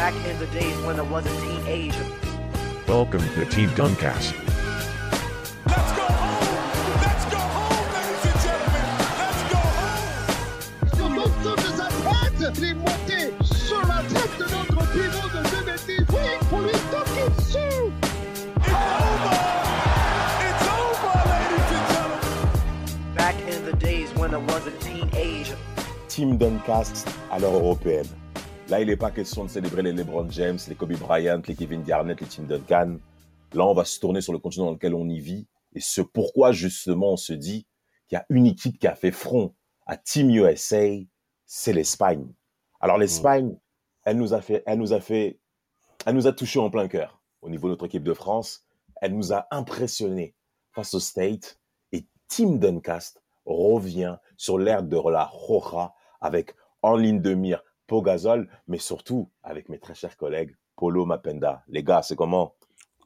Back in the days when I was a teenager. Welcome to Team Duncast. Let's go home! Let's go home, ladies and gentlemen! Let's go home! Sur l'autre de sa tête, il est monté sur la tête de notre pivot de 2010. Pour lui toquer dessus. It's over! It's over, ladies and gentlemen! Back in the days when I was a teenager. Team Duncast à l'heure européenne. Là, il n'est pas question de célébrer les LeBron James, les Kobe Bryant, les Kevin Garnett, les Team Duncan. Là, on va se tourner sur le continent dans lequel on y vit. Et ce pourquoi, justement, on se dit qu'il y a une équipe qui a fait front à Team USA, c'est l'Espagne. Alors, l'Espagne, elle nous a fait, elle nous a fait, elle nous a touché en plein cœur au niveau de notre équipe de France. Elle nous a impressionné face au State. Et Team Duncast revient sur l'ère de la Roja avec en ligne de mire Pogazol, mais surtout avec mes très chers collègues Polo Mapenda. Les gars, c'est comment?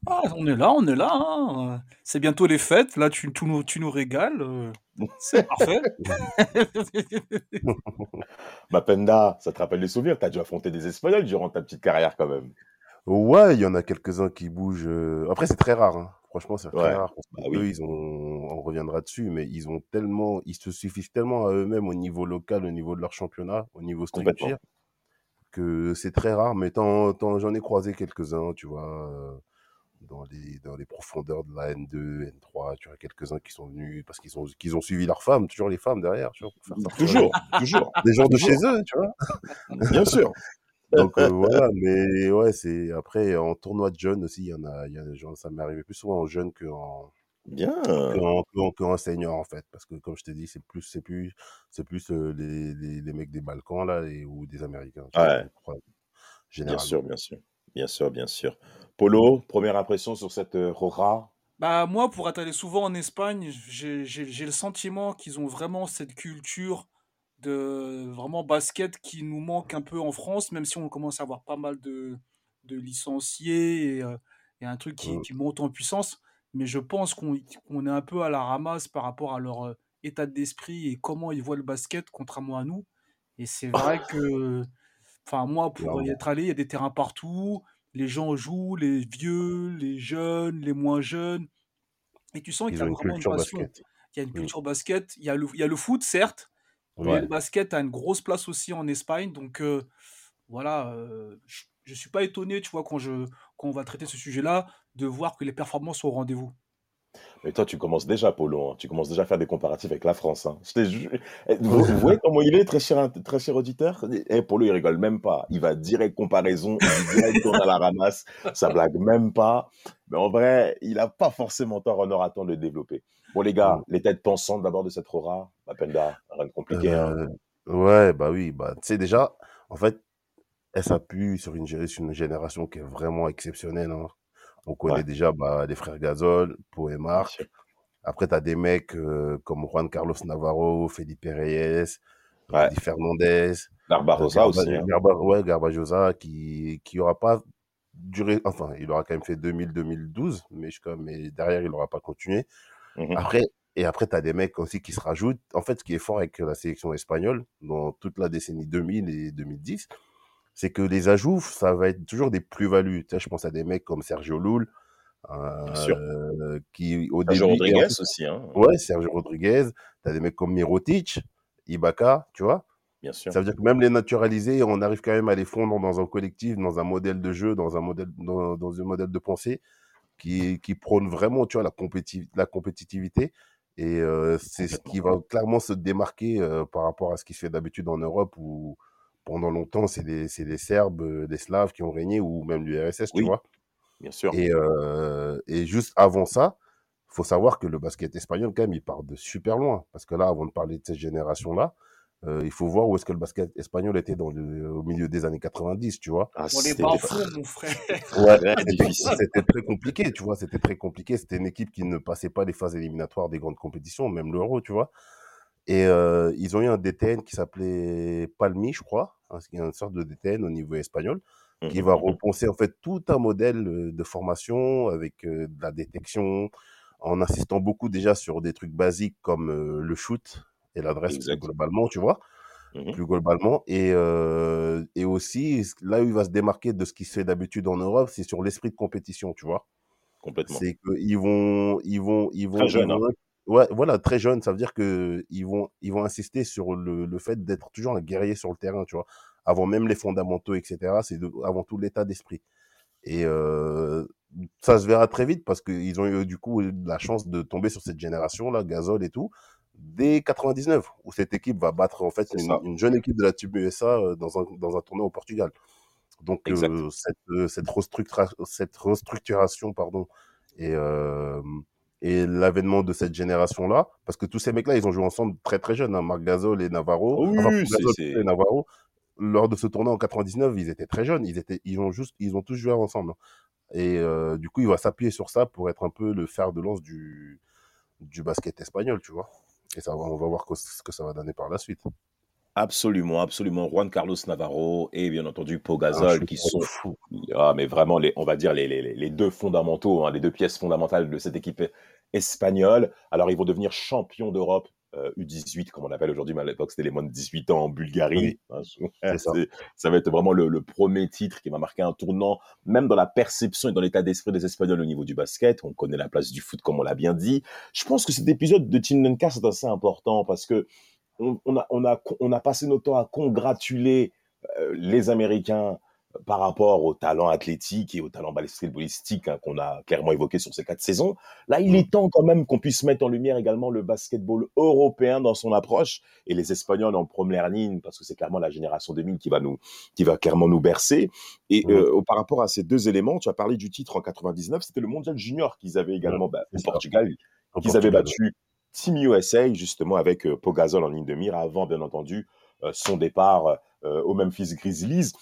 Ah, on est là, on est là. hein. C'est bientôt les fêtes. Là, tu, tu nous, tu nous régales. euh, C'est parfait. Mapenda, ça te rappelle les souvenirs? T'as dû affronter des Espagnols durant ta petite carrière quand même. Ouais, il y en a quelques-uns qui bougent. euh, Après, c'est très rare. hein. Franchement, c'est très rare. bah oui. Ils ont, on reviendra dessus, mais ils ont tellement, ils se suffisent tellement à eux-mêmes au niveau local, au niveau de leur championnat, au niveau Complètement. structure, que c'est très rare. Mais tant, tant- j'en ai croisé quelques-uns, tu vois, euh, dans les, dans les profondeurs de la N2, N3, tu vois, quelques-uns qui sont venus parce qu'ils ont, qu'ils ont suivi leurs femmes, toujours les femmes derrière, tu vois, pour faire sortir Toujours, toujours. des gens de chez eux, tu vois. Bien sûr. Donc euh, voilà, mais ouais, c'est après en tournoi de jeunes aussi, il y en a, il y a des gens, ça m'est arrivé plus souvent en jeune que en, Bien. que en, que en- que en senior en fait, parce que comme je t'ai dit, c'est plus, c'est plus, c'est plus euh, les, les, les mecs des Balkans là et ou des Américains. Ouais. Bien sûr, bien sûr. Bien sûr, bien sûr. Polo, première impression sur cette euh, Roja Bah, moi, pour être allé souvent en Espagne, j'ai j'ai- j'ai le sentiment qu'ils ont vraiment cette culture de vraiment basket qui nous manque un peu en France, même si on commence à avoir pas mal de, de licenciés et, euh, et un truc qui, Mm. qui monte en puissance. Mais je pense qu'on est un peu à la ramasse par rapport à leur euh, état d'esprit et comment ils voient le basket, contrairement à nous. Et c'est vrai que, enfin, moi, pour y être allé, il y a des terrains partout. Les gens jouent, les vieux, les jeunes, les moins jeunes. Et tu sens qu'il y a une vraiment une culture passion. basket. Il y a une Mm. culture basket. Il y a le, il y a le foot, certes, mais Ouais. le basket a une grosse place aussi en Espagne. Donc, euh, voilà, euh, je ne suis pas étonné, tu vois, quand, je, quand on va traiter ce sujet-là, de voir que les performances sont au rendez-vous. Mais toi, tu commences déjà, Polo. hein. Tu commences déjà à faire des comparatifs avec la France. hein. Je ju- Eh, Vous, vous voyez comment il est, très cher, très cher auditeur? Eh, Polo, il rigole même pas. Il va direct comparaison, il direct tourne à la ramasse. Ça blague même pas. Mais en vrai, il n'a pas forcément tort. On aura temps de le développer. Bon, les gars, les têtes pensantes d'abord de cette Rora. Mapenda, rien de compliqué. hein. Euh, ouais, bah oui, bah tu sais déjà, en fait, elle s'appuie sur une, sur une génération qui est vraiment exceptionnelle. hein. On connaît Ouais. déjà bah, les frères Gasol, Pau et Marc. Après, tu as des mecs euh, comme Juan Carlos Navarro, Felipe Reyes, Ouais. Rudy Fernandez, euh, Barbarossa Garba- aussi. hein. Garba- ouais, Garbajosa, qui qui aura pas duré, enfin, il aura quand même fait 2000-2012, mais, mais derrière, il aura pas continué. Mhm. Après, et après, tu as des mecs aussi qui se rajoutent. En fait, ce qui est fort avec la sélection espagnole, dans toute la décennie 2000 et 2010, c'est que les ajouts, ça va être toujours des plus-values. Tu sais, je pense à des mecs comme Sergio sûr. euh, qui au Sergio début... Rodriguez aussi. Hein. Ouais, Sergio Rodriguez. Tu as des mecs comme Mirotic, Ibaka, tu vois. Bien sûr. Ça veut dire que même les naturalisés, on arrive quand même à les fondre dans un collectif, dans un modèle de jeu, dans un modèle, dans, dans un modèle de pensée qui, qui prône vraiment, tu vois, la, compéti- la compétitivité. Et euh, c'est ce qui va clairement se démarquer euh, par rapport à ce qui se fait d'habitude en Europe où pendant longtemps, c'est les, c'est les Serbes, euh, les Slaves qui ont régné ou même l'URSS, tu Oui. vois. Bien sûr. Et, euh, et juste avant ça, faut savoir que le basket espagnol, quand même, il part de super loin. Parce que là, avant de parler de cette génération-là, euh, il faut voir où est-ce que le basket espagnol était dans le, au milieu des années 90, tu vois. Ah, On est c'était pas mon frère. Ouais, c'était très compliqué, tu vois. C'était très compliqué. C'était une équipe qui ne passait pas les phases éliminatoires des grandes compétitions, même l'Euro, tu vois. Et euh, ils ont eu un DTN qui s'appelait Palmi, je crois, hein, qui est une sorte de DTN au niveau espagnol, qui Mhm, va mhm. repenser en fait tout un modèle euh, de formation avec euh, de la détection, en insistant beaucoup déjà sur des trucs basiques comme euh, le shoot et l'adresse globalement, tu vois. Mhm. plus globalement. Et, et aussi, là où il va se démarquer de ce qui se fait d'habitude en Europe, c'est sur l'esprit de compétition, tu vois. Complètement. C'est qu'ils vont, ils vont, ils vont, Très jeune, hein. Ouais, voilà, très jeune. Ça veut dire que ils vont, ils vont insister sur le, le fait d'être toujours un guerrier sur le terrain, tu vois? Avant même les fondamentaux, etc. C'est avant tout l'état d'esprit. Et euh, ça se verra très vite parce qu'ils ont eu du coup la chance de tomber sur cette génération-là, Gasol et tout, dès 99, où cette équipe va battre en fait une, jeune équipe de la Team USA dans un, dans un tournoi au Portugal. Donc euh, cette, cette, restructura- cette restructuration pardon, et, euh, et l'avènement de cette génération-là, parce que tous ces mecs-là, ils ont joué ensemble très très jeunes, hein, Marc Gasol et Navarro. Oh oui, enfin, Gasol et Navarro, lors de ce tournoi en 99, ils étaient très jeunes, ils, étaient, ils, ont, juste, ils ont tous joué ensemble. hein. Et euh, du coup, il va s'appuyer sur ça pour être un peu le fer de lance du, du basket espagnol, tu vois. Et ça, on va voir ce que ça va donner par la suite. Absolument, absolument. Juan Carlos Navarro et bien entendu Pau Un Gasol qui sont, fou. ah, mais vraiment, les, on va dire les, les, les- les deux fondamentaux, hein, les deux pièces fondamentales de cette équipe espagnole. Alors, ils vont devenir champions d'Europe euh, U18, comme on appelle aujourd'hui, mais à l'époque, c'était les moins de 18 ans en Bulgarie. Hein, ça. va être vraiment le, le premier titre qui va marquer un tournant, même dans la perception et dans l'état d'esprit des Espagnols au niveau du basket. On connaît la place du foot, comme on l'a bien dit. Je pense que cet épisode de Team Duncast est assez important parce que on, on a, on, a, on a passé notre temps à congratuler euh, les Américains par rapport au talent athlétique et au talent basketballistique hein, qu'on a clairement évoqué sur ces quatre saisons. Là, il est temps quand même qu'on puisse mettre en lumière également le basketball européen dans son approche et les Espagnols en première ligne parce que c'est clairement la génération 2000 qui va nous, qui va clairement nous bercer. Et Mhm. euh, par rapport à ces deux éléments, tu as parlé du titre en 99, c'était le Mondial Junior qu'ils avaient également bah, au. Portugal qu'ils avaient battu Team USA justement avec euh, Pogazol en ligne de mire avant bien entendu euh, son départ euh, au Memphis Grizzlies.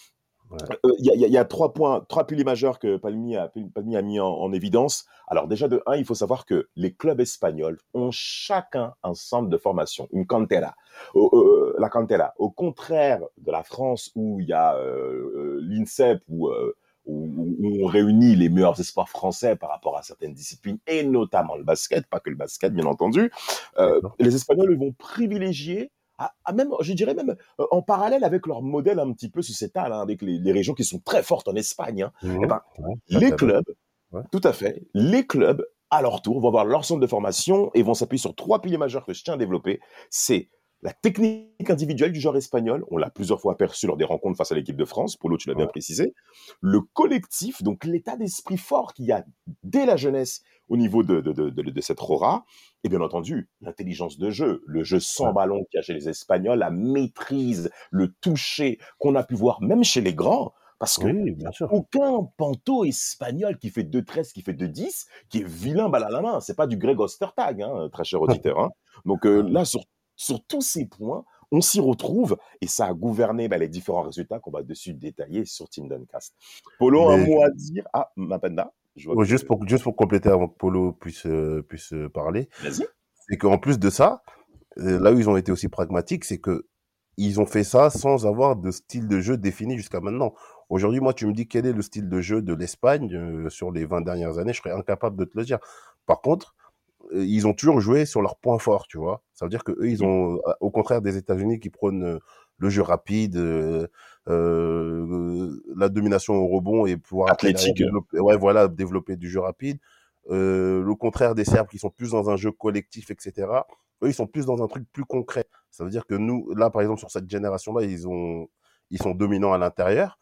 Euh, Il y, a, y y trois points, trois piliers majeurs que Palmi a, Palmi a mis en, en évidence. Alors déjà de un, il faut savoir que les clubs espagnols ont chacun un centre de formation, une cantera. Au- euh, la cantera, au contraire de la France où il y a euh, l'INSEP où, où, où on réunit les meilleurs espoirs français par rapport à certaines disciplines et notamment le basket, pas que le basket bien entendu. Les Espagnols ils vont privilégier à, à même, je dirais même euh, en parallèle avec leur modèle un petit peu sociétal, hein, avec les, les régions qui sont très fortes en Espagne. hein. Mhm. Eh ben, Ouais, les clubs, Ouais. tout à fait, les clubs, à leur tour, vont avoir leur centre de formation et vont s'appuyer sur trois piliers majeurs que je tiens à développer. C'est la technique individuelle du joueur espagnol, on l'a plusieurs fois aperçu lors des rencontres face à l'équipe de France, Polo, tu l'as bien précisé. Le collectif, donc l'état d'esprit fort qu'il y a dès la jeunesse au niveau de, de, de, de, de cette Rora, et bien entendu, l'intelligence de jeu, le jeu sans Ouais. ballon qu'il y a chez les Espagnols, la maîtrise, le toucher qu'on a pu voir même chez les grands, parce que Oui, bien sûr. aucun panto espagnol qui fait 2-13, qui fait 2-10, qui est vilain balle à la main. C'est pas du Greg Ostertag, hein, très cher auditeur. Hein. Donc euh, là, sur, sur tous ces points, on s'y retrouve et ça a gouverné bah, les différents résultats qu'on va dessus détailler sur Team Duncast. Polo, un mot à dire? Ah, Mapenda Ouais, que- juste, pour, juste pour compléter avant que Polo puisse, euh, puisse euh, parler, Vas-y. c'est qu'en plus de ça, euh, là où ils ont été aussi pragmatiques, c'est que ils ont fait ça sans avoir de style de jeu défini jusqu'à maintenant. Aujourd'hui, moi, tu me dis quel est le style de jeu de l'Espagne euh, sur les 20 dernières années, je serais incapable de te le dire. Par contre, ils ont toujours joué sur leurs points forts, tu vois. Ça veut dire que eux, ils ont, euh, au contraire des États-Unis qui prônent euh, le jeu rapide, euh, euh, la domination au rebond et pouvoir Athlétique. ouais, voilà, développer du jeu rapide. Euh, le contraire des Serbes qui sont plus dans un jeu collectif, etc. Eux, ils sont plus dans un truc plus concret. Ça veut dire que nous, là, par exemple, sur cette génération-là, ils ont, ils sont dominants à l'intérieur.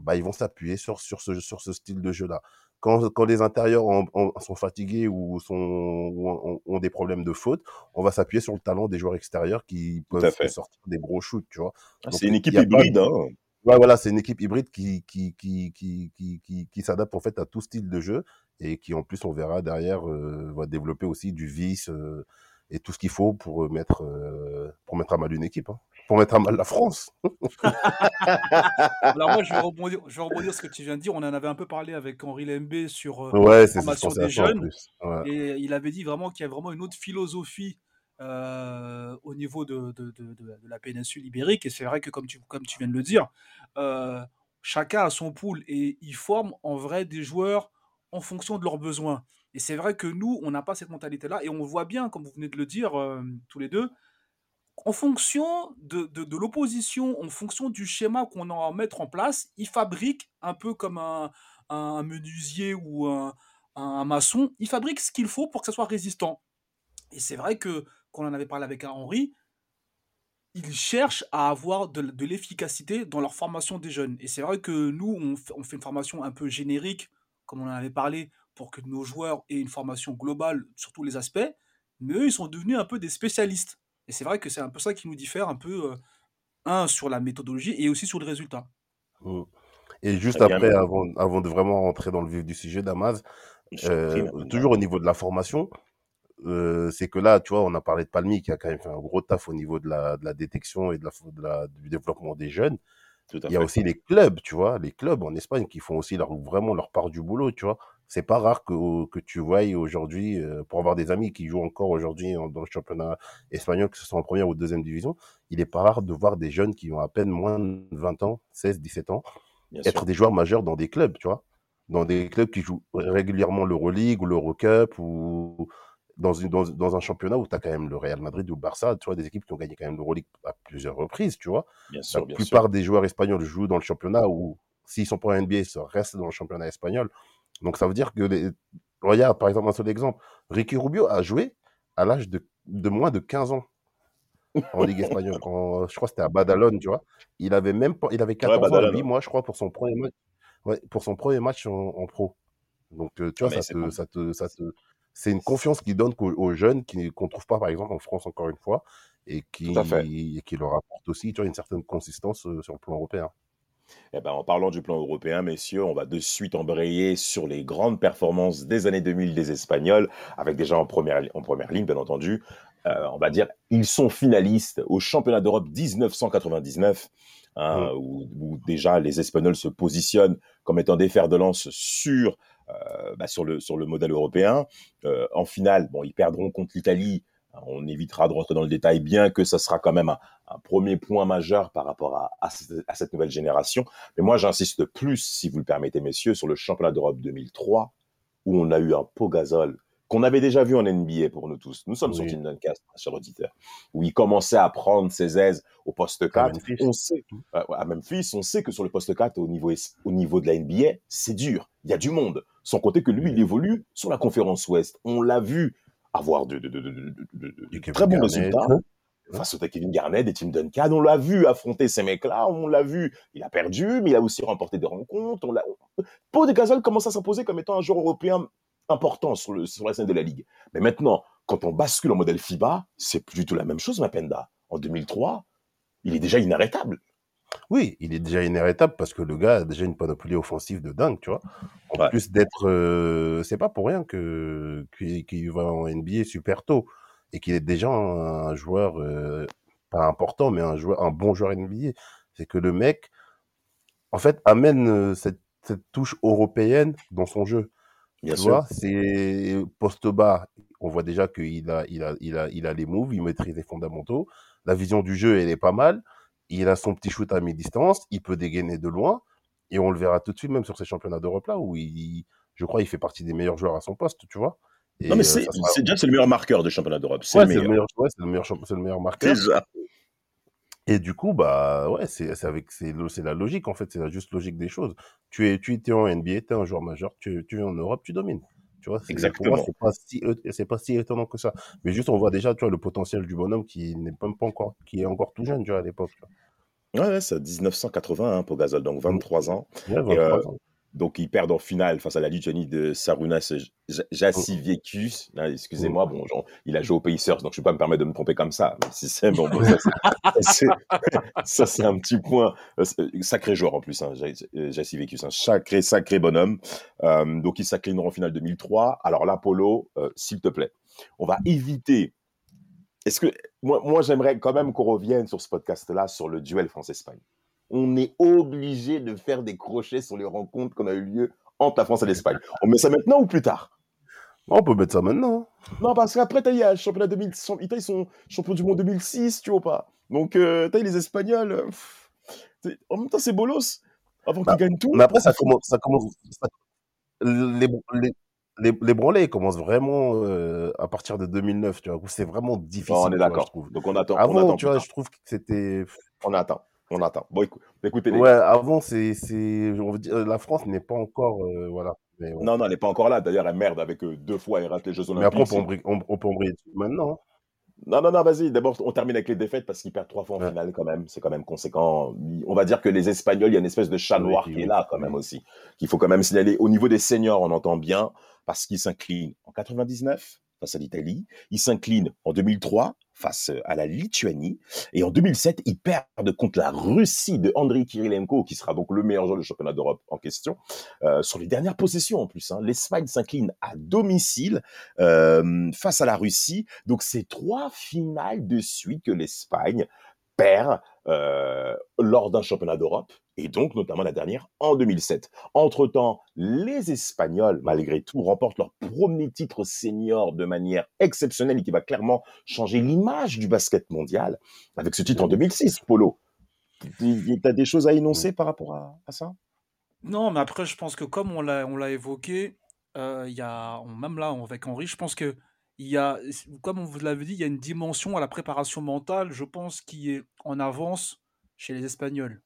Bah, ils vont s'appuyer sur, sur, ce, sur ce style de jeu-là. Quand, quand les intérieurs en- en- sont fatigués ou, sont, ou ont, ont des problèmes de faute, on va s'appuyer sur le talent des joueurs extérieurs qui peuvent sortir des gros shoots, tu vois. Ah, c'est une équipe pas hybride. de- Hein. Ouais, voilà, c'est une équipe hybride qui, qui, qui, qui, qui, qui, qui s'adapte en fait à tout style de jeu et qui en plus, on verra derrière, euh, va développer aussi du vice euh, et tout ce qu'il faut pour mettre, euh, pour mettre à mal une équipe, hein. Pour mettre à mal la France. Alors moi, je vais, rebondir, je vais rebondir sur ce que tu viens de dire. On en avait un peu parlé avec Henri Lembe sur euh, Ouais, la ce formation des jeunes. Ouais. Et il avait dit vraiment qu'il y a vraiment une autre philosophie euh, au niveau de, de, de, la péninsule ibérique. Et c'est vrai que, comme tu, comme tu viens de le dire, euh, chacun a son pool et ils forment en vrai des joueurs en fonction de leurs besoins. Et c'est vrai que nous, on n'a pas cette mentalité-là. Et on voit bien, comme vous venez de le dire euh, tous les deux, en fonction de, de, l'opposition, en fonction du schéma qu'on a à mettre en place, il fabrique un peu comme un, un menuisier ou un, un maçon, il fabrique ce qu'il faut pour que ça soit résistant. Et c'est vrai que, quand on en avait parlé avec Henri, ils cherchent à avoir de, de l'efficacité dans leur formation des jeunes. Et c'est vrai que nous, on, on fait une formation un peu générique, comme on en avait parlé, pour que nos joueurs aient une formation globale sur tous les aspects, mais eux, ils sont devenus un peu des spécialistes. Et c'est vrai que c'est un peu ça qui nous diffère un peu, euh, un, sur la méthodologie et aussi sur le résultat. Mm. Et juste Très bien. après, avant, avant de vraiment rentrer dans le vif du sujet, Damas, euh, toujours au niveau de la formation, euh, c'est que là, tu vois, on a parlé de Palmy qui a quand même fait un gros taf au niveau de la, de la détection et de la, de la- du développement des jeunes. Tout à Il y a fait. aussi les clubs, tu vois, les clubs en Espagne qui font aussi leur, vraiment leur part du boulot, tu vois. C'est pas rare que, que tu voyes aujourd'hui, euh, pour avoir des amis qui jouent encore aujourd'hui dans le championnat espagnol, que ce soit en première ou deuxième division, il est pas rare de voir des jeunes qui ont à peine moins de 20 ans, 16, 17 ans, Bien être sûr. des joueurs majeurs dans des clubs, tu vois. Dans des clubs qui jouent régulièrement l'Euroleague ou l'Eurocup ou dans, une, dans, dans un championnat où tu as quand même le Real Madrid ou le Barça, tu vois, des équipes qui ont gagné quand même l'Euroleague à plusieurs reprises, tu vois. Bien La sûr, bien sûr. plupart des joueurs espagnols jouent dans le championnat ou s'ils sont pas en NBA, ils restent dans le championnat espagnol. Donc ça veut dire que, les... regarde, par exemple, un seul exemple, Ricky Rubio a joué à l'âge de, de moins de 15 ans en Ligue espagnole. En- je crois que c'était à Badalone, tu vois. Il avait même pas, il avait Ouais, 14 ans et Badalone. 8 mois, je crois, pour son premier match, ouais, pour son premier match en, en pro. Donc, euh, tu Ah, vois, ça c'est te, bon. ça te, ça te, c'est une confiance qu'ils donnent qu'aux- aux jeunes qui- qu'on ne trouve pas, par exemple, en France, encore une fois, et qui, et qui leur apporte aussi, tu vois, une certaine consistance euh, sur le plan européen. Eh ben, en parlant du plan européen, messieurs, on va de suite embrayer sur les grandes performances des années 2000 des Espagnols, avec déjà en première, en première ligne, bien entendu. Euh, on va dire, ils sont finalistes au championnat d'Europe 1999, hein, où, où déjà les Espagnols se positionnent comme étant des fers de lance sur, euh, bah, sur, le, sur le modèle européen. Euh, en finale, bon, ils perdront contre l'Italie. On évitera de rentrer dans le détail, bien que ça sera quand même un, un premier point majeur par rapport à, à cette- à cette nouvelle génération. Mais moi, j'insiste plus, si vous le permettez, messieurs, sur le championnat d'Europe 2003, où on a eu un Pogazol qu'on avait déjà vu en NBA pour nous tous. Nous sommes sur Oui. Team Duncast, cher auditeur, où il commençait à prendre ses aises au poste 4. Memphis. On sait, euh, à Memphis, on sait que sur le poste 4, au niveau, au niveau de la NBA, c'est dur. Il y a du monde. Sans compter que lui, il évolue sur la conférence Ouest. On l'a vu avoir de, très bons résultats face au Kevin Garnett et Tim Duncan. On l'a vu affronter ces mecs-là, on l'a vu. Il a perdu, mais il a aussi remporté des rencontres. On l'a... Pau de Gasol commence à s'imposer comme étant un joueur européen important sur, le, sur la scène de la Ligue. Mais maintenant, quand on bascule en modèle FIBA, c'est plus du tout la même chose, Mapenda. En 2003, il est déjà inarrêtable. Oui, il est déjà inarrêtable parce que le gars a déjà une panoplie offensive de dingue, tu vois. En Ouais. plus d'être, euh, c'est pas pour rien que qu'il va en NBA super tôt et qu'il est déjà un, un joueur euh, pas important, mais un joueur, un bon joueur NBA. C'est que le mec, en fait, amène euh, cette, cette touche européenne dans son jeu. Bien tu sûr. vois, c'est poste bas. On voit déjà qu'il a, il a, il a, il a les moves, il maîtrise les fondamentaux. La vision du jeu, elle est pas mal. Il a son petit shoot à mi-distance, il peut dégainer de loin. Et on le verra tout de suite, même sur ces championnats d'Europe là, où il, je crois, il fait partie des meilleurs joueurs à son poste, tu vois. Et, non, mais euh, c'est, ça sera- c'est déjà c'est le meilleur marqueur de championnat d'Europe. C'est Ouais, le c'est le meilleur. ouais, c'est le meilleur, champ- c'est le meilleur marqueur. Déjà. Et du coup, bah ouais, c'est c'est avec c'est c'est la logique en fait, c'est la juste logique des choses. Tu es tu étais en NBA, tu es un joueur majeur, tu tu es en Europe, tu domines. Tu vois, c'est- pour moi Exactement. c'est pas si c'est pas si étonnant que ça. Mais juste on voit déjà tu vois le potentiel du bonhomme qui n'est même pas encore qui est encore tout jeune tu vois à l'époque. Ouais, ouais, c'est 1980 hein, pour Gasol, donc 23 ans. Ouais, Et, 23 euh, ans. Donc, ils perdent en finale face à la Lituanie de Sarunas J- Jasiviekus. Là, Excusez-moi, bon, genre, il a joué aux Pacers, donc je ne vais pas me permettre de me tromper comme ça. Mais si c'est bon, bon, ça, c'est- un petit point. Euh, c'est- Sacré joueur en plus, hein, euh. Un sacré, sacré bonhomme. Euh, donc, ils s'inclineront en finale 2003. Alors euh, s'il te plaît, on va éviter. Est-ce que moi, moi j'aimerais quand même qu'on revienne sur ce podcast-là sur le duel France-Espagne? On est obligé de faire des crochets sur les rencontres qu'on a eu lieu entre la France et l'Espagne. On met ça maintenant ou plus tard? On peut mettre ça maintenant. Non, parce qu'après, t'as eu le championnat 2000, ils sont champions du monde 2006, tu vois pas. Donc, euh, t'as les Espagnols. euh, pff, en même temps, c'est bolos. Avant Bah, qu'ils gagnent tout. Mais après ça commence ça commence ça- les, les les, les branlés, commencent vraiment euh, à partir de 2009, tu vois. C'est vraiment difficile, on est d'accord. Donc on attend, on Avant, attend tu vois, je trouve que c'était. On attend, on attend. Bon, écou- écoutez les Ouais, avant, c'est, c'est, on veut dire, la France n'est pas encore, euh, voilà. Mais. Non, non, elle n'est pas encore là. D'ailleurs, elle merde avec euh, deux fois, elle rate les Jeux Mais après, on Olympiques. peut, on, on maintenant. hein. Non, non, non, vas-y. D'abord, on termine avec les défaites parce qu'ils perdent trois fois en Ouais. finale quand même. C'est quand même conséquent. On va dire que les Espagnols, il y a une espèce de chat noir oui, qui est là quand même aussi. Qu'il faut quand même signaler. Au niveau des seniors, on entend bien parce qu'ils s'inclinent en 99 face à l'Italie. Ils s'inclinent en 2003 face à la Lituanie. Et en 2007, ils perdent contre la Russie de Andriy Kirilenko, qui sera donc le meilleur joueur du championnat d'Europe en question, euh, sur les dernières possessions en plus. hein. L'Espagne s'incline à domicile euh, face à la Russie. Donc c'est trois finales de suite que l'Espagne perd euh, lors d'un championnat d'Europe, et donc notamment la dernière en 2007. Entre-temps, les Espagnols, malgré tout, remportent leur premier titre senior de manière exceptionnelle et qui va clairement changer l'image du basket mondial avec ce titre en 2006, Polo. Tu as des choses à énoncer par rapport à, à ça? Non, mais après, je pense que comme on l'a évoqué, euh, y a, même là, avec Henri, je pense que il y a, comme on vous l'avait dit, il y a une dimension à la préparation mentale, je pense, qui est en avance chez les Espagnols.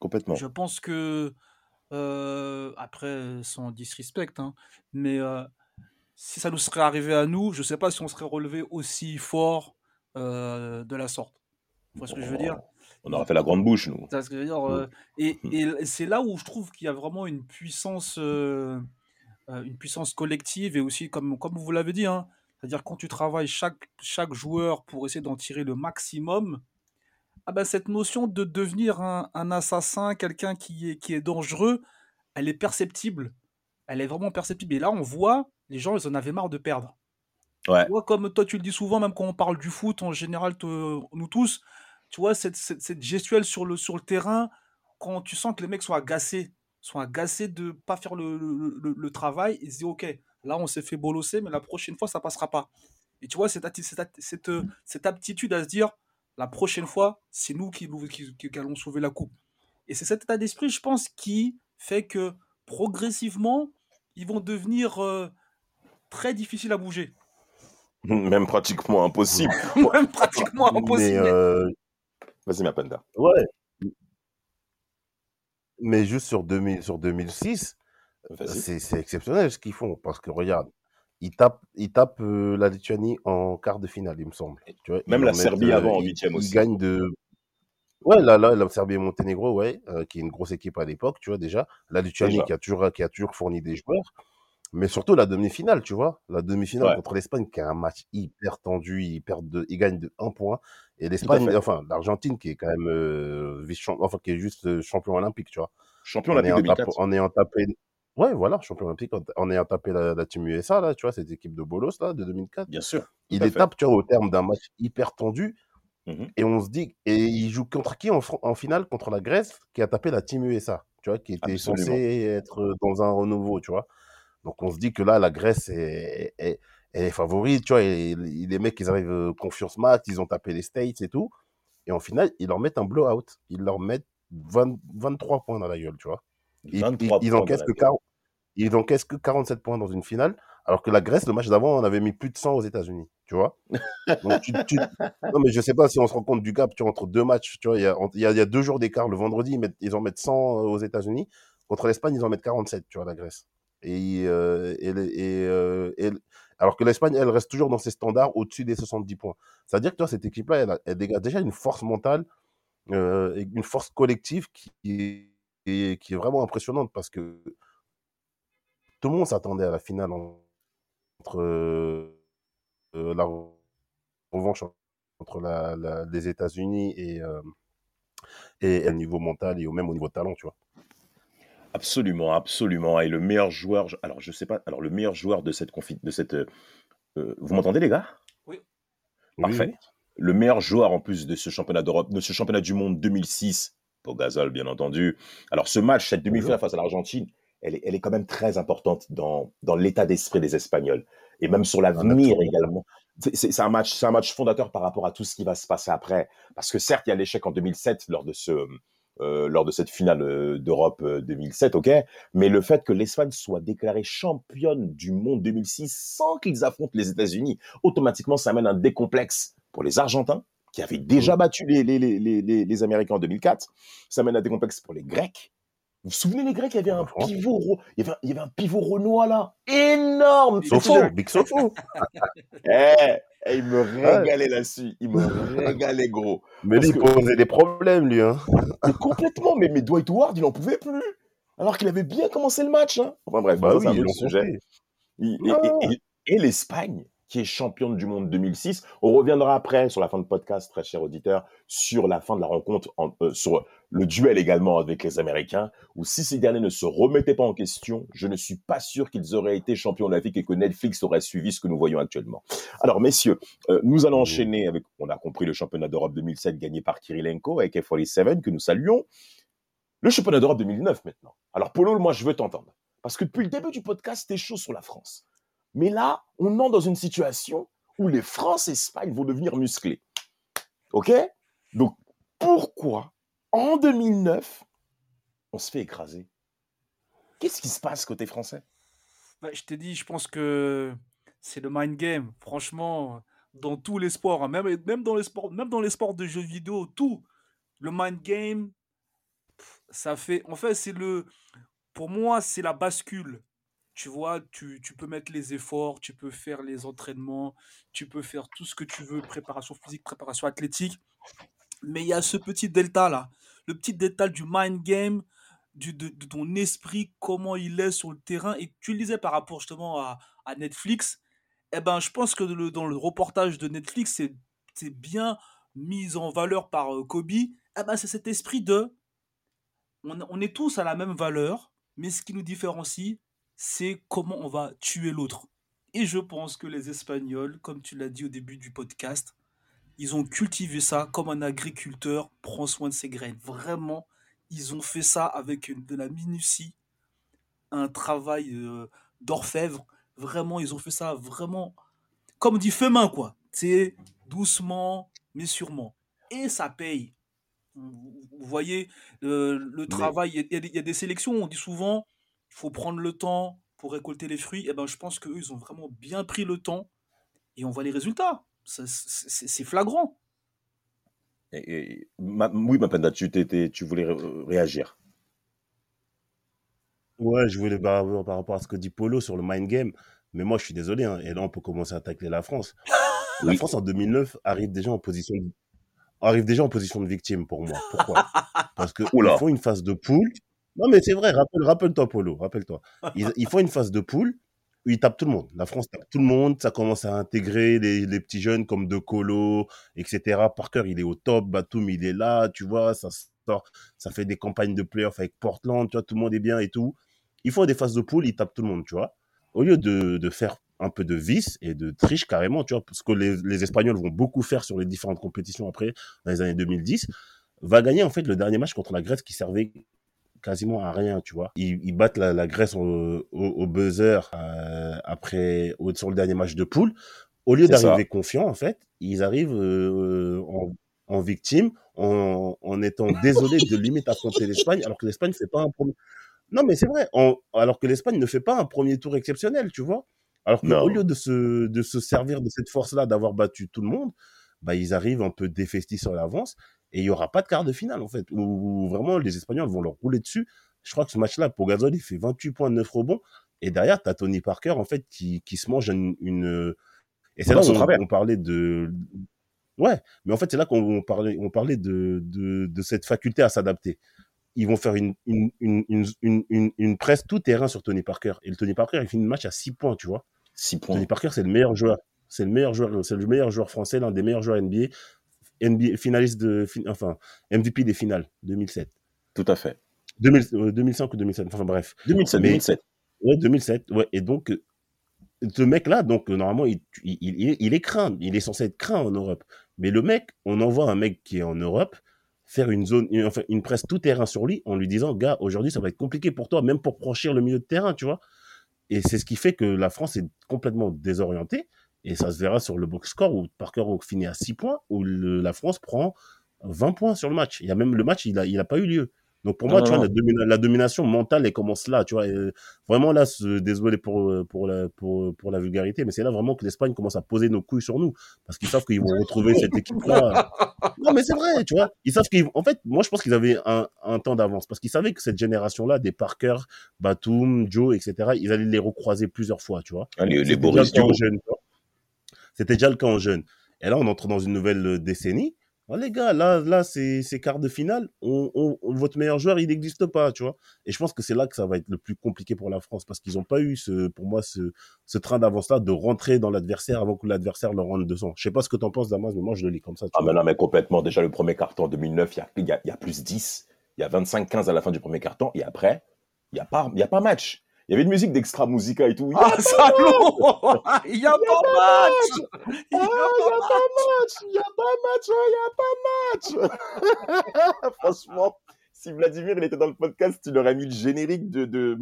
Complètement. Je pense que, euh, après, sans disrespect, hein, mais euh, si ça nous serait arrivé à nous, je sais pas si on serait relevé aussi fort euh, de la sorte. Vous voyez ce que je veux dire? On aura fait la grande bouche, nous. Tu vois ce que je veux dire, euh, et et c'est là où je trouve qu'il y a vraiment une puissance, euh, euh, une puissance collective et aussi, comme, comme vous l'avez dit, hein, c'est-à-dire quand tu travailles chaque, chaque joueur pour essayer d'en tirer le maximum, ah ben, cette notion de devenir un, un assassin, quelqu'un qui est, qui est dangereux, elle est perceptible. Elle est vraiment perceptible. Et là, on voit, les gens, ils en avaient marre de perdre. Ouais. Tu vois, comme toi, tu le dis souvent, même quand on parle du foot, en général, te- nous tous, tu vois, cette, cette, cette gestuelle sur le, sur le terrain, quand tu sens que les mecs sont agacés, sont agacés de pas faire le, le, le- le travail, ils se disent, OK, là, on s'est fait bolosser, mais la prochaine fois, ça passera pas. Et tu vois, cette, cette, cette, cette aptitude à se dire, la prochaine fois, c'est nous qui, nous- qui, qui- qui allons sauver la coupe. Et c'est cet état d'esprit, je pense, qui fait que progressivement, ils vont devenir euh, très difficiles à bouger. Même pratiquement impossible. Même pratiquement Mais, impossible. euh, Vas-y, ma panda. ouais. Mais juste sur, 2000, sur 2006, Vas-y. c'est c'est exceptionnel ce qu'ils font. Parce que regarde, ils tapent, ils tapent euh, la Lituanie en quart de finale, il me semble. Tu vois, Même la Serbie euh, avant, en ils- huitième aussi. gagnent de. Ouais, là, là, la Serbie et Monténégro, ouais, euh, qui est une grosse équipe à l'époque, tu vois, déjà. La Lituanie Déjà. qui a, toujours, qui a toujours fourni des joueurs. Mais surtout la demi-finale, tu vois. La demi-finale Ouais. contre l'Espagne, qui est un match hyper tendu. Perdent de, ils gagnent de 1 point. Et l'Espagne, enfin, l'Argentine, qui est quand même euh, vice-champion, enfin, qui est juste euh, champion olympique, tu vois. Champion olympique ayant, tapé, 2004. en ayant tapé. Ouais, voilà, champion olympique, en, ayant tapé la, la Team USA, là, tu vois, cette équipe de Bolos, là, de 2004. Bien sûr. Il les tape, tu vois, au terme d'un match hyper tendu. Mhm. Et on se dit, et il joue contre qui en, finale? Contre la Grèce, qui a tapé la Team USA, tu vois, qui était Absolument. censée être dans un renouveau, tu vois. Donc on se dit que là, la Grèce est, est, est favorite, tu vois, et les mecs, ils arrivent euh, confiance max, ils ont tapé les States et tout. Et en finale, ils leur mettent un blowout. Ils leur mettent 20 23 points dans la gueule, tu vois. Ils, 23 ils, ils points dans encaissent que gueule. 40 ils encaissent que 47 points dans une finale, alors que la Grèce, le match d'avant, on avait mis plus de 100 aux États-Unis, tu vois? Donc, tu, tu- Non, mais je sais pas si on se rend compte du gap tu vois, entre deux matchs. Tu vois, il y a, y a- y a deux jours d'écart. Le vendredi, ils, mettent- ils en mettent 100 aux États-Unis. Contre l'Espagne, ils en mettent 47, tu vois, la Grèce. Et, euh, et, et, euh, et- alors que l'Espagne, elle reste toujours dans ses standards au-dessus des 70 points. C'est-à-dire que toi, cette équipe-là, elle, a- elle dégage déjà une force mentale, euh, une force collective qui est, est- qui est vraiment impressionnante parce que tout le monde s'attendait à la finale en- entre euh, euh, la revanche entre la, la- les États-Unis et, euh, et, et au niveau mental et au même au niveau talent, tu vois. Absolument, absolument. Et le meilleur joueur, alors je sais pas, alors le meilleur joueur de cette confi- de cette, euh, vous m'entendez les gars? Oui. Parfait. Oui, Le meilleur joueur en plus de ce championnat d'Europe, de ce championnat du monde 2006, Pogazol bien entendu. Alors ce match, cette demi-finale face à l'Argentine, elle est, elle est quand même très importante dans, dans l'état d'esprit des Espagnols et même sur l'avenir absolument. également. C'est- un match, c'est un match fondateur par rapport à tout ce qui va se passer après. Parce que certes, il y a l'échec en 2007 lors de ce euh, lors de cette finale euh, d'Europe euh, 2007, ok. Mais le fait que l'Espagne soit déclarée championne du monde 2006 sans qu'ils affrontent les États-Unis, automatiquement, ça amène un décomplexe pour les Argentins qui avaient déjà battu les, les, les, les, Américains en 2004. Ça amène un décomplexe pour les Grecs. Vous vous souvenez les Grecs, il y avait un pivot, il y avait il y avait un pivot renois là, énorme. Sofo, Big Sofo. Eh, eh, il me régalait là-dessus, il me régalait gros. Mais lui, il posait des problèmes, lui. Hein. Mais complètement, mais, mais Dwight Howard, il n'en pouvait plus. Alors qu'il avait bien commencé le match. Hein. Enfin bref, Bah oui, c'est un l'ont sujet. et et- et- et l'Espagne, qui est championne du monde 2006. On reviendra après sur la fin de podcast, très cher auditeur, sur la fin de la rencontre, en- euh, sur le duel également avec les Américains, où si ces derniers ne se remettaient pas en question, je ne suis pas sûr qu'ils auraient été champions olympiques et que Netflix aurait suivi ce que nous voyons actuellement. Alors, messieurs, euh, nous allons enchaîner avec, on a compris le championnat d'Europe 2007 gagné par Kirilenko avec F47 que nous saluons. Le championnat d'Europe 2009 maintenant. Alors, Polo, moi, je veux t'entendre. Parce que depuis le début du podcast, t'es chaud sur la France. Mais là, on entre dans une situation où les France-Espagne vont devenir musclés. OK? Donc, pourquoi, en 2009, on se fait écraser? Qu'est-ce qui se passe côté français? Bah, je t'ai dit, je pense que c'est le mind game. Franchement, dans tous les sports, hein, même, même, dans les sports, même dans les sports de jeux vidéo, tout. Le mind game, ça fait. En fait, c'est le. Pour moi, c'est la bascule. Tu vois, tu, tu peux mettre les efforts, tu peux faire les entraînements, tu peux faire tout ce que tu veux, préparation physique, préparation athlétique. Mais il y a ce petit delta là, le petit delta du mind game, du, de, ton esprit, comment il est sur le terrain. Et tu le disais par rapport justement à, à Netflix. Eh ben, je pense que dans le reportage de Netflix, c'est c'est bien mis en valeur par euh, Kobe. Eh ben, c'est cet esprit de. On, on est tous à la même valeur, mais ce qui nous différencie, c'est comment on va tuer l'autre. Et je pense que les Espagnols, comme tu l'as dit au début du podcast, ils ont cultivé ça comme un agriculteur prend soin de ses graines. Vraiment, ils ont fait ça avec de la minutie, un travail euh, d'orfèvre. Vraiment, ils ont fait ça vraiment, comme dit fait main, quoi. C'est doucement, mais sûrement. Et ça paye. Vous voyez, euh, le travail, y a- il y a des sélections, on dit souvent, il faut prendre le temps pour récolter les fruits. Et ben, je pense qu'eux, ils ont vraiment bien pris le temps et on voit les résultats. C'est flagrant. Et- et- ma- Oui, Mapenda, tu, t'étais- tu voulais ré- réagir. Ouais, je voulais par, par rapport à ce que dit Polo sur le mind game. Mais moi, je suis désolé. hein, et là, on peut commencer à tacler la France. La Oui. France, en 2009, arrive déjà en position de, arrive déjà en position de victime pour moi. Pourquoi? Parce qu'ils Oula. font une phase de poule. Non, mais c'est vrai. Rappelle, rappelle-toi, Polo. Rappelle-toi. Ils, ils font une phase de poule où ils tapent tout le monde. La France tape tout le monde. Ça commence à intégrer les, petits jeunes comme De Colo, etc. Parker, il est au top. Batum, il est là. Tu vois, ça. Ça fait des campagnes de playoffs avec Portland. Tu vois, tout le monde est bien et tout. Ils font des phases de poule, ils tapent tout le monde, tu vois. Au lieu de, de faire un peu de vice et de triche carrément, tu vois, parce que les, les Espagnols vont beaucoup faire sur les différentes compétitions après, dans les années 2010, va gagner en fait le dernier match contre la Grèce qui servait quasiment à rien, tu vois. Ils, ils battent la, la Grèce au, au, au buzzer euh, après, au- sur le dernier match de poule. Au lieu d'arriver confiants, en fait, ils arrivent euh, en, en victime, en, en étant désolés de limite affronter l'Espagne, alors que l'Espagne fait pas un premier. Non, mais c'est vrai. en- alors que l'Espagne ne fait pas un premier tour exceptionnel, tu vois. Alors qu'au lieu de se, de se servir de cette force-là, d'avoir battu tout le monde, bah, ils arrivent un peu défestis sur l'avance et il y aura pas de quart de finale, en fait, où, où vraiment les Espagnols vont leur rouler dessus. Je crois que ce match-là, pour Gasol, il fait 28 points, 9 rebonds. Et derrière, tu as Tony Parker, en fait, qui, qui se mange une. une- Et c'est là où on, parlait de. Ouais, mais en fait, c'est là qu'on on parlait, on parlait de, de, de cette faculté à s'adapter ils vont faire une, une, une, une, une, une- une presse tout terrain sur Tony Parker. Et le Tony Parker, il finit le match à 6 points, tu vois. 6 points. Tony Parker, c'est le meilleur joueur. C'est le meilleur joueur, c'est le meilleur joueur français, l'un des meilleurs joueurs NBA, NBA finaliste de, fin- enfin, MVP des finales, 2007. Tout à fait. 2000 euh, 2005 ou 2007, enfin bref. 2007, Mais- 2007. Ouais, 2007, ouais. Et donc, euh, ce mec-là, donc, euh, normalement, il, il, il, il est craint. Il est censé être craint en Europe. Mais le mec, on envoie un mec qui est en Europe faire une zone, une, enfin, une presse tout terrain sur lui en lui disant, gars, aujourd'hui, ça va être compliqué pour toi, même pour franchir le milieu de terrain, tu vois. Et c'est ce qui fait que la France est complètement désorientée. Et ça se verra sur le box score où Parker finit à 6 points, où le- la France prend 20 points sur le match. Il y a même le match, il a, il a pas eu lieu. Donc pour moi, non, tu vois, non. la, domina- la domination mentale, elle commence là, tu vois. Et, vraiment là, désolé pour, pour, la, pour, pour la vulgarité, mais c'est là vraiment que l'Espagne commence à poser nos couilles sur nous. Parce qu'ils savent qu'ils vont retrouver cette équipe-là. Non, mais c'est vrai, tu vois. Ils savent qu'ils. En fait, moi, je pense qu'ils avaient un, un temps d'avance. Parce qu'ils savaient que cette génération-là, des Parker, Batum, Joe, etc., ils allaient les recroiser plusieurs fois, tu vois. Les, les Boris déjà le cas Dio. en jeune, tu vois. C'était déjà le cas en jeune. Et là, on entre dans une nouvelle euh, décennie. Oh, les gars, là, là c'est quart de finale. On, on- on- votre meilleur joueur, il n'existe pas, tu vois. Et je pense que c'est là que ça va être le plus compliqué pour la France parce qu'ils n'ont pas eu, ce, pour moi, ce, ce train d'avance-là de rentrer dans l'adversaire avant que l'adversaire leur rende 200. Je sais pas ce que tu en penses, Damas, mais moi, je le lis comme ça. tu Ah, vois. mais non, mais complètement. Déjà, le premier carton en 2009, il y a, y a- il y a plus 10. Il y a 25-15 à la fin du premier carton. Et après, il n'y a, pas- y a pas match. Il y avait une musique d'extra musica et tout. Y Ah, salaud Il y a pas match Il y a il n'y a pas match, il n'y a pas match, il n'y a pas match. Franchement, si Vladimir il était dans le podcast, tu aurais mis le générique de, de,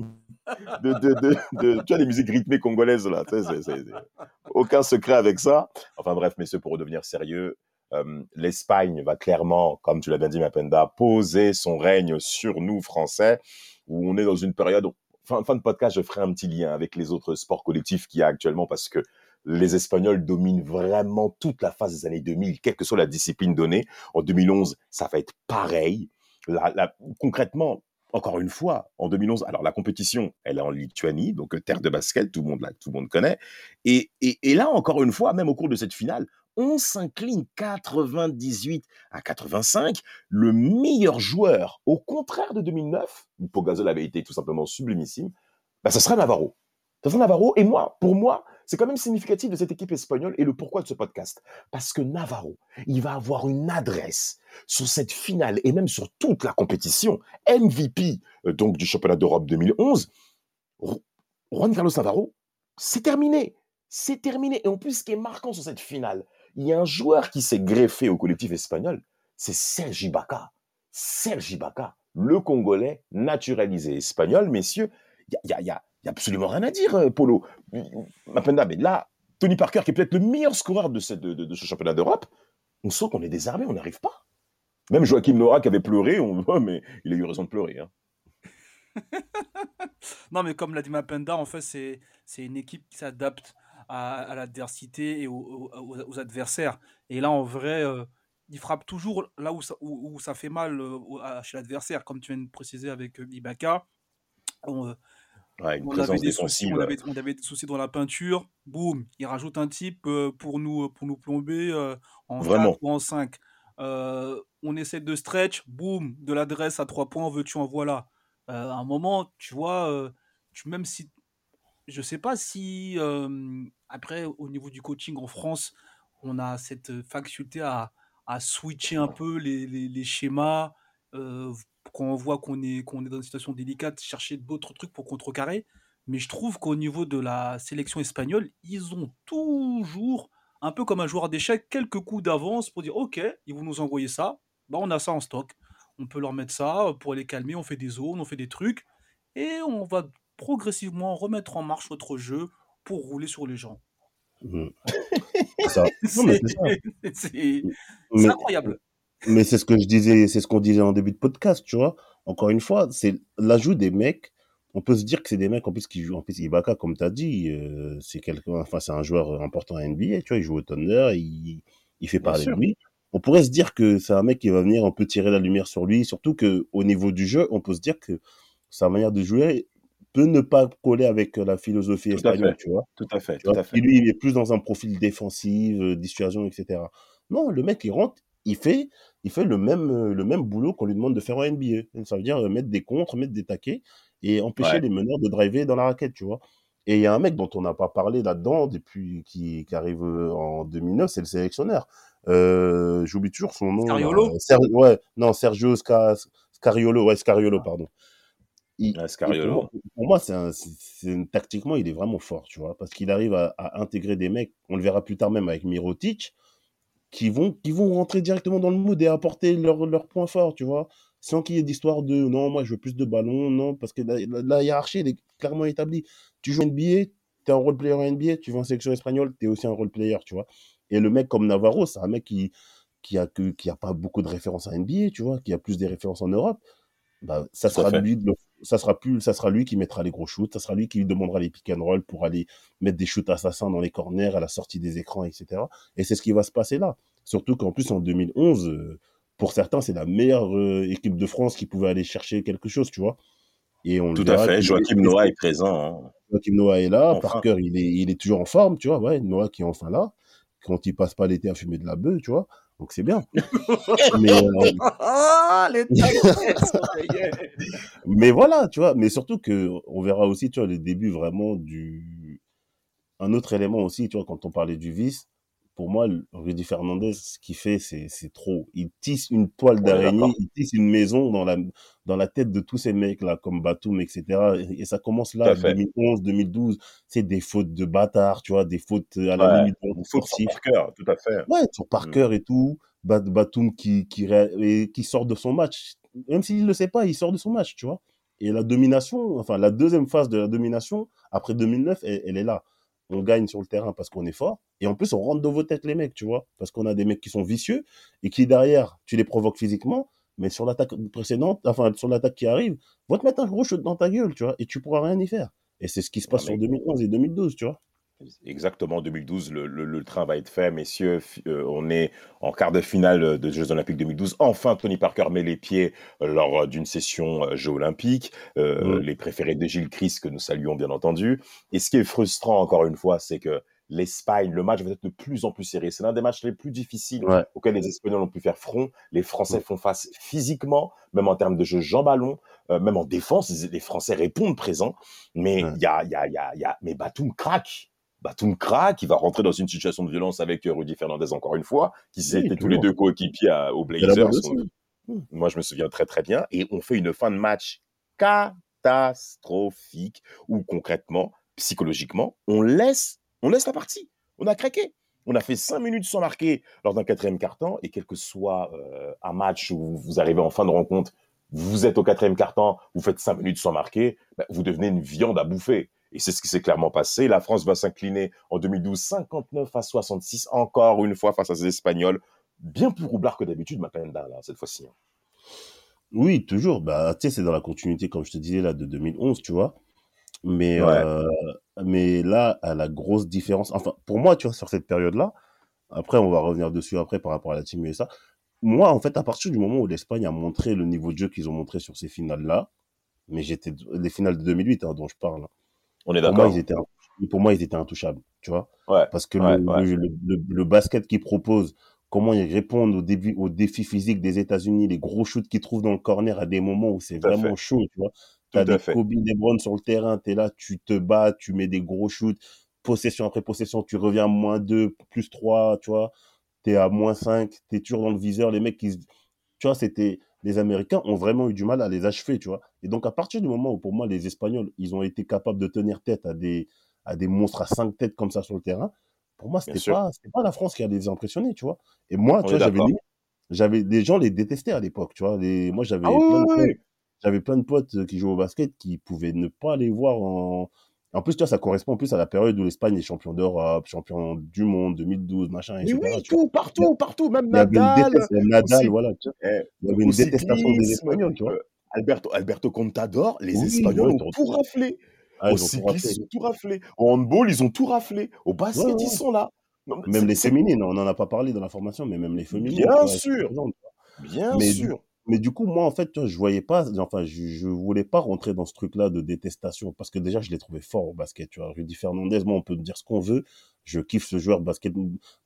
de, de, de, de- tu vois, les musiques rythmées congolaises là. Tu sais, c'est- c'est- c'est- Aucun secret avec ça. Enfin bref, messieurs, pour redevenir sérieux, euh, l'Espagne va clairement, comme tu l'as bien dit, Mapenda, poser son règne sur nous Français, où on est dans une période. Fin, fin de podcast, je ferai un petit lien avec les autres sports collectifs qu'il y a actuellement parce que les Espagnols dominent vraiment toute la phase des années 2000, quelle que soit la discipline donnée. En 2011, ça va être pareil. Concrètement, encore une fois, en 2011, alors la compétition, elle est en Lituanie, donc euh, terre de basket, tout le monde, tout le monde connaît. Et là, encore une fois, même au cours de cette finale, on s'incline 98 à 85. Le meilleur joueur, au contraire de 2009, où Pogazol avait été tout simplement sublimissime, bah, ça sera Navarro. Ça sera Navarro. Et moi, pour moi, c'est quand même significatif de cette équipe espagnole et le pourquoi de ce podcast. Parce que Navarro, il va avoir une adresse sur cette finale et même sur toute la compétition. MVP euh, donc du championnat d'Europe 2011. Ru- Juan Carlos Navarro, c'est terminé. C'est terminé. Et en plus, ce qui est marquant sur cette finale, il y a un joueur qui s'est greffé au collectif espagnol, c'est Serge Ibaka. Serge Ibaka, le Congolais naturalisé espagnol, messieurs. Il y y y a- absolument rien à dire, euh, Polo. Mapenda, mais là, Tony Parker, qui est peut-être le meilleur scoreur de, de- ce championnat d'Europe, on sent qu'on est désarmé, on n'arrive pas. Même Joachim Nora qui avait pleuré, on voit, mais il a eu raison de pleurer. hein. Non, mais comme l'a dit Mapenda, en fait, c'est une équipe qui s'adapte à, à l'adversité et aux, aux- aux adversaires. Et là, en vrai, euh, il frappe toujours là où ça, où, où ça fait mal euh, chez l'adversaire, comme tu viens de préciser avec euh, Ibaka. On, Ouais, on avait présence des soucis, on avait, on avait des soucis dans la peinture. Boum, il rajoute un type pour nous pour nous plomber en Vraiment. 4 ou en 5. on essaie de stretch, boum, de l'adresse à 3 points, veux-tu en voilà. À un moment, tu vois, tu, même si je sais pas si euh, après au niveau du coaching en France, on a cette faculté à, switcher un peu les, schémas euh, quand on voit qu'on est qu'on est dans une situation délicate, chercher d'autres trucs pour contrecarrer. Mais je trouve qu'au niveau de la sélection espagnole, ils ont toujours un peu comme un joueur d'échecs quelques coups d'avance pour dire ok, ils vont nous envoyer ça, bah on a ça en stock, on peut leur mettre ça pour les calmer, on fait des zones, on fait des trucs et on va progressivement remettre en marche notre jeu pour rouler sur les gens. C'est incroyable. mais c'est ce que je disais, c'est ce qu'on disait en début de podcast, tu vois. Encore une fois, c'est l'ajout des mecs. On peut se dire que c'est des mecs en plus qui jouent. En plus, Ibaka, comme tu as dit, euh, c'est quelqu'un, enfin, c'est un joueur important à NBA, tu vois. Il joue au Thunder, il, il fait parler de lui. On pourrait se dire que c'est un mec qui va venir un peu tirer la lumière sur lui, surtout que au niveau du jeu, on peut se dire que sa manière de jouer peut ne pas coller avec la philosophie Tout espagnole, tu vois? Tout à fait, tout vois, à fait. lui, il est plus dans un profil défensif, euh, dissuasion, etc. Non, le mec, il rentre, il fait, il fait le même, euh, le même boulot qu'on lui demande de faire en NBA. Ça veut dire euh, mettre des contres, mettre des taquets et empêcher Ouais. les meneurs de driver dans la raquette, tu vois? Et il y a un mec dont on n'a pas parlé là-dedans depuis qui, qui arrive euh, en 2009, c'est le sélectionneur. Euh, J'oublie toujours son nom. Scariolo? Ser- ouais, non, Sergio Sca- Scariolo, ouais, Scariolo, pardon. Il-. Pour moi, pour moi, c'est un- tactiquement, il est vraiment fort, tu vois, parce qu'il arrive à, à intégrer des mecs, on le verra plus tard même avec Mirotic, qui vont, qui vont rentrer directement dans le mood et apporter leur, leur point fort, tu vois, sans qu'il y ait d'histoire de non, moi je veux plus de ballons, non, parce que la, la- la hiérarchie, elle est clairement établie. Tu joues NBA, tu es un role player NBA, tu vas en sélection espagnole, tu es aussi un role player, tu vois. Et le mec comme Navarro, c'est un mec qui, qui a que qui a pas beaucoup de références à NBA, tu vois, qui a plus des références en Europe, bah, ça sera fait. lui de le- ça sera plus ça sera lui qui mettra les gros shoots, ça sera lui qui lui demandera les pick and roll pour aller mettre des shoots assassins dans les corners à la sortie des écrans, etc. Et c'est ce qui va se passer là. Surtout qu'en plus en 2011, euh, pour certains, c'est la meilleure euh, équipe de France qui pouvait aller chercher quelque chose, tu vois. Et on le Tout à fait. Joachim Noah est présent. hein. Joachim Noah est là, Enfin. Parker, il est, il est toujours en forme, tu vois, ouais, Noah qui est enfin là, quand il passe pas l'été à fumer de la bœuf, tu vois, donc c'est bien. mais, euh, Ah, les mais voilà, tu vois, mais surtout que on verra aussi, tu vois, le début vraiment du... Un autre élément aussi, tu vois, quand on parlait du vice, pour moi, Rudy Fernandez, ce qu'il fait, c'est trop. Il tisse une toile d'araignée, il tisse une maison dans la, dans la tête de tous ces mecs-là, comme Batum, etc. Et, et ça commence là, à fait. 2011, 2012, c'est des fautes de bâtards, tu vois, des fautes à la Ouais. limite Faut sur sportive. Parker, tout à fait. Ouais, sur Parker et tout, Bat- Batum qui, qui, ré- et qui sort de son match. Même s'il ne le sait pas, il sort de son match, tu vois. Et la domination, enfin, la deuxième phase de la domination, après 2009, elle, elle est là. On gagne sur le terrain parce qu'on est fort. Et en plus, on rentre dans vos têtes, les mecs, tu vois. Parce qu'on a des mecs qui sont vicieux et qui, derrière, tu les provoques physiquement. Mais sur l'attaque précédente, enfin, sur l'attaque qui arrive, vont te mettre un gros shot dans ta gueule, tu vois. Et tu pourras rien y faire. Et c'est ce qui se passe sur 2011 et 2012, tu vois. Exactement, en 2012, le, le- le train va être fait, messieurs. Euh, on est en quart de finale des Jeux Olympiques 2012. Enfin, Tony Parker met les pieds euh, lors d'une session euh, Jeux Olympiques. Euh, Mm. Les préférés de Gilles Chris, que nous saluons bien entendu. Et ce qui est frustrant, encore une fois, c'est que l'Espagne, le match va être de plus en plus serré. C'est l'un des matchs les plus difficiles Ouais. auxquels les Espagnols ont pu faire front. Les Français font face physiquement, même en termes de jeu Jean-Ballon, euh, même en défense. Les, Français répondent présents. Mais il Ouais. y a, il y a, il y a, il y a, mais Batum craque. Batum craque, il va rentrer dans une situation de violence avec euh, Rudy Fernandez encore une fois, qui Oui, étaient tous les deux coéquipiers aux Blazers. On- Moi, je me souviens très très bien. Et on fait une fin de match catastrophique où concrètement, psychologiquement, on laisse, on laisse la partie. On a craqué. On a fait cinq minutes sans marquer lors d'un quatrième quart-temps. Et quel que soit euh, un match où vous arrivez en fin de rencontre, vous êtes au quatrième quart-temps, vous faites cinq minutes sans marquer, ben, vous devenez une viande à bouffer. Et c'est ce qui s'est clairement passé. La France va s'incliner en 2012, 59 à 66, encore une fois face à ces Espagnols. Bien plus roublard que d'habitude, Macalenda, là, cette fois-ci. hein. Oui, toujours. Bah, tu sais, c'est dans la continuité, comme je te disais, là, de 2011, tu vois. Mais, Ouais. euh, mais là, à la grosse différence, enfin, pour moi, tu vois, sur cette période-là, après, on va revenir dessus après par rapport à la Team USA. Moi, en fait, à partir du moment où l'Espagne a montré le niveau de jeu qu'ils ont montré sur ces finales-là, mais j'étais, les finales de 2008, hein, dont je parle, On est pour moi, d'accord ils étaient, pour moi, ils étaient intouchables, tu vois. Ouais. Parce que Ouais, le, ouais. le, le- le basket qu'ils proposent, comment ils répondent au début, aux défis physiques des États-Unis, les gros shoots qu'ils trouvent dans le corner à des moments où c'est vraiment fait. chaud, tu vois. T'as des fait. Kobe LeBron sur le terrain, t'es là, tu te bats, tu mets des gros shoots, possession après possession, tu reviens à moins 2, plus 3, tu vois. T'es à moins 5, t'es toujours dans le viseur, les mecs qui se- tu vois, c'était, les Américains ont vraiment eu du mal à les achever, tu vois. Et donc, à partir du moment où, pour moi, les Espagnols, ils ont été capables de tenir tête à des, à des monstres à cinq têtes comme ça sur le terrain, pour moi, c'était pas, pas la France qui allait les impressionner, tu vois. Et moi, tu vois, j'avais, des gens les détestaient à l'époque, tu vois. Les, moi, j'avais Ah plein oui, de oui, potes, j'avais plein de potes euh, qui jouaient au basket qui pouvaient ne pas les voir en, en plus, tu vois, ça correspond en plus à la période où l'Espagne est champion d'Europe, champion du monde, 2012, machin, etc. oui, tout, partout, partout, même Il y avait une Nadal. Nadal, voilà, tu vois. Eh, Il y avait une détestation des Espagnols, tu vois. Alberto, Alberto Contador, les Oui, Espagnols ouais, ont tout raflé. Ah, Au ils ont tout cyclisme, raflé. ils ont tout raflé. Au handball, ils ont tout raflé. Au basket, Ouais, ouais. ils sont là. Non, Même les féminines, on n'en a pas parlé dans la formation, mais même les féminines. Bien sûr. Bien Mais sûr. Mais du coup, moi, en fait, je voyais pas, enfin, je, je voulais pas rentrer dans ce truc-là de détestation parce que déjà, je l'ai trouvé fort au basket, tu vois. Rudy Fernandez, moi, on peut me dire ce qu'on veut. Je kiffe ce joueur basket,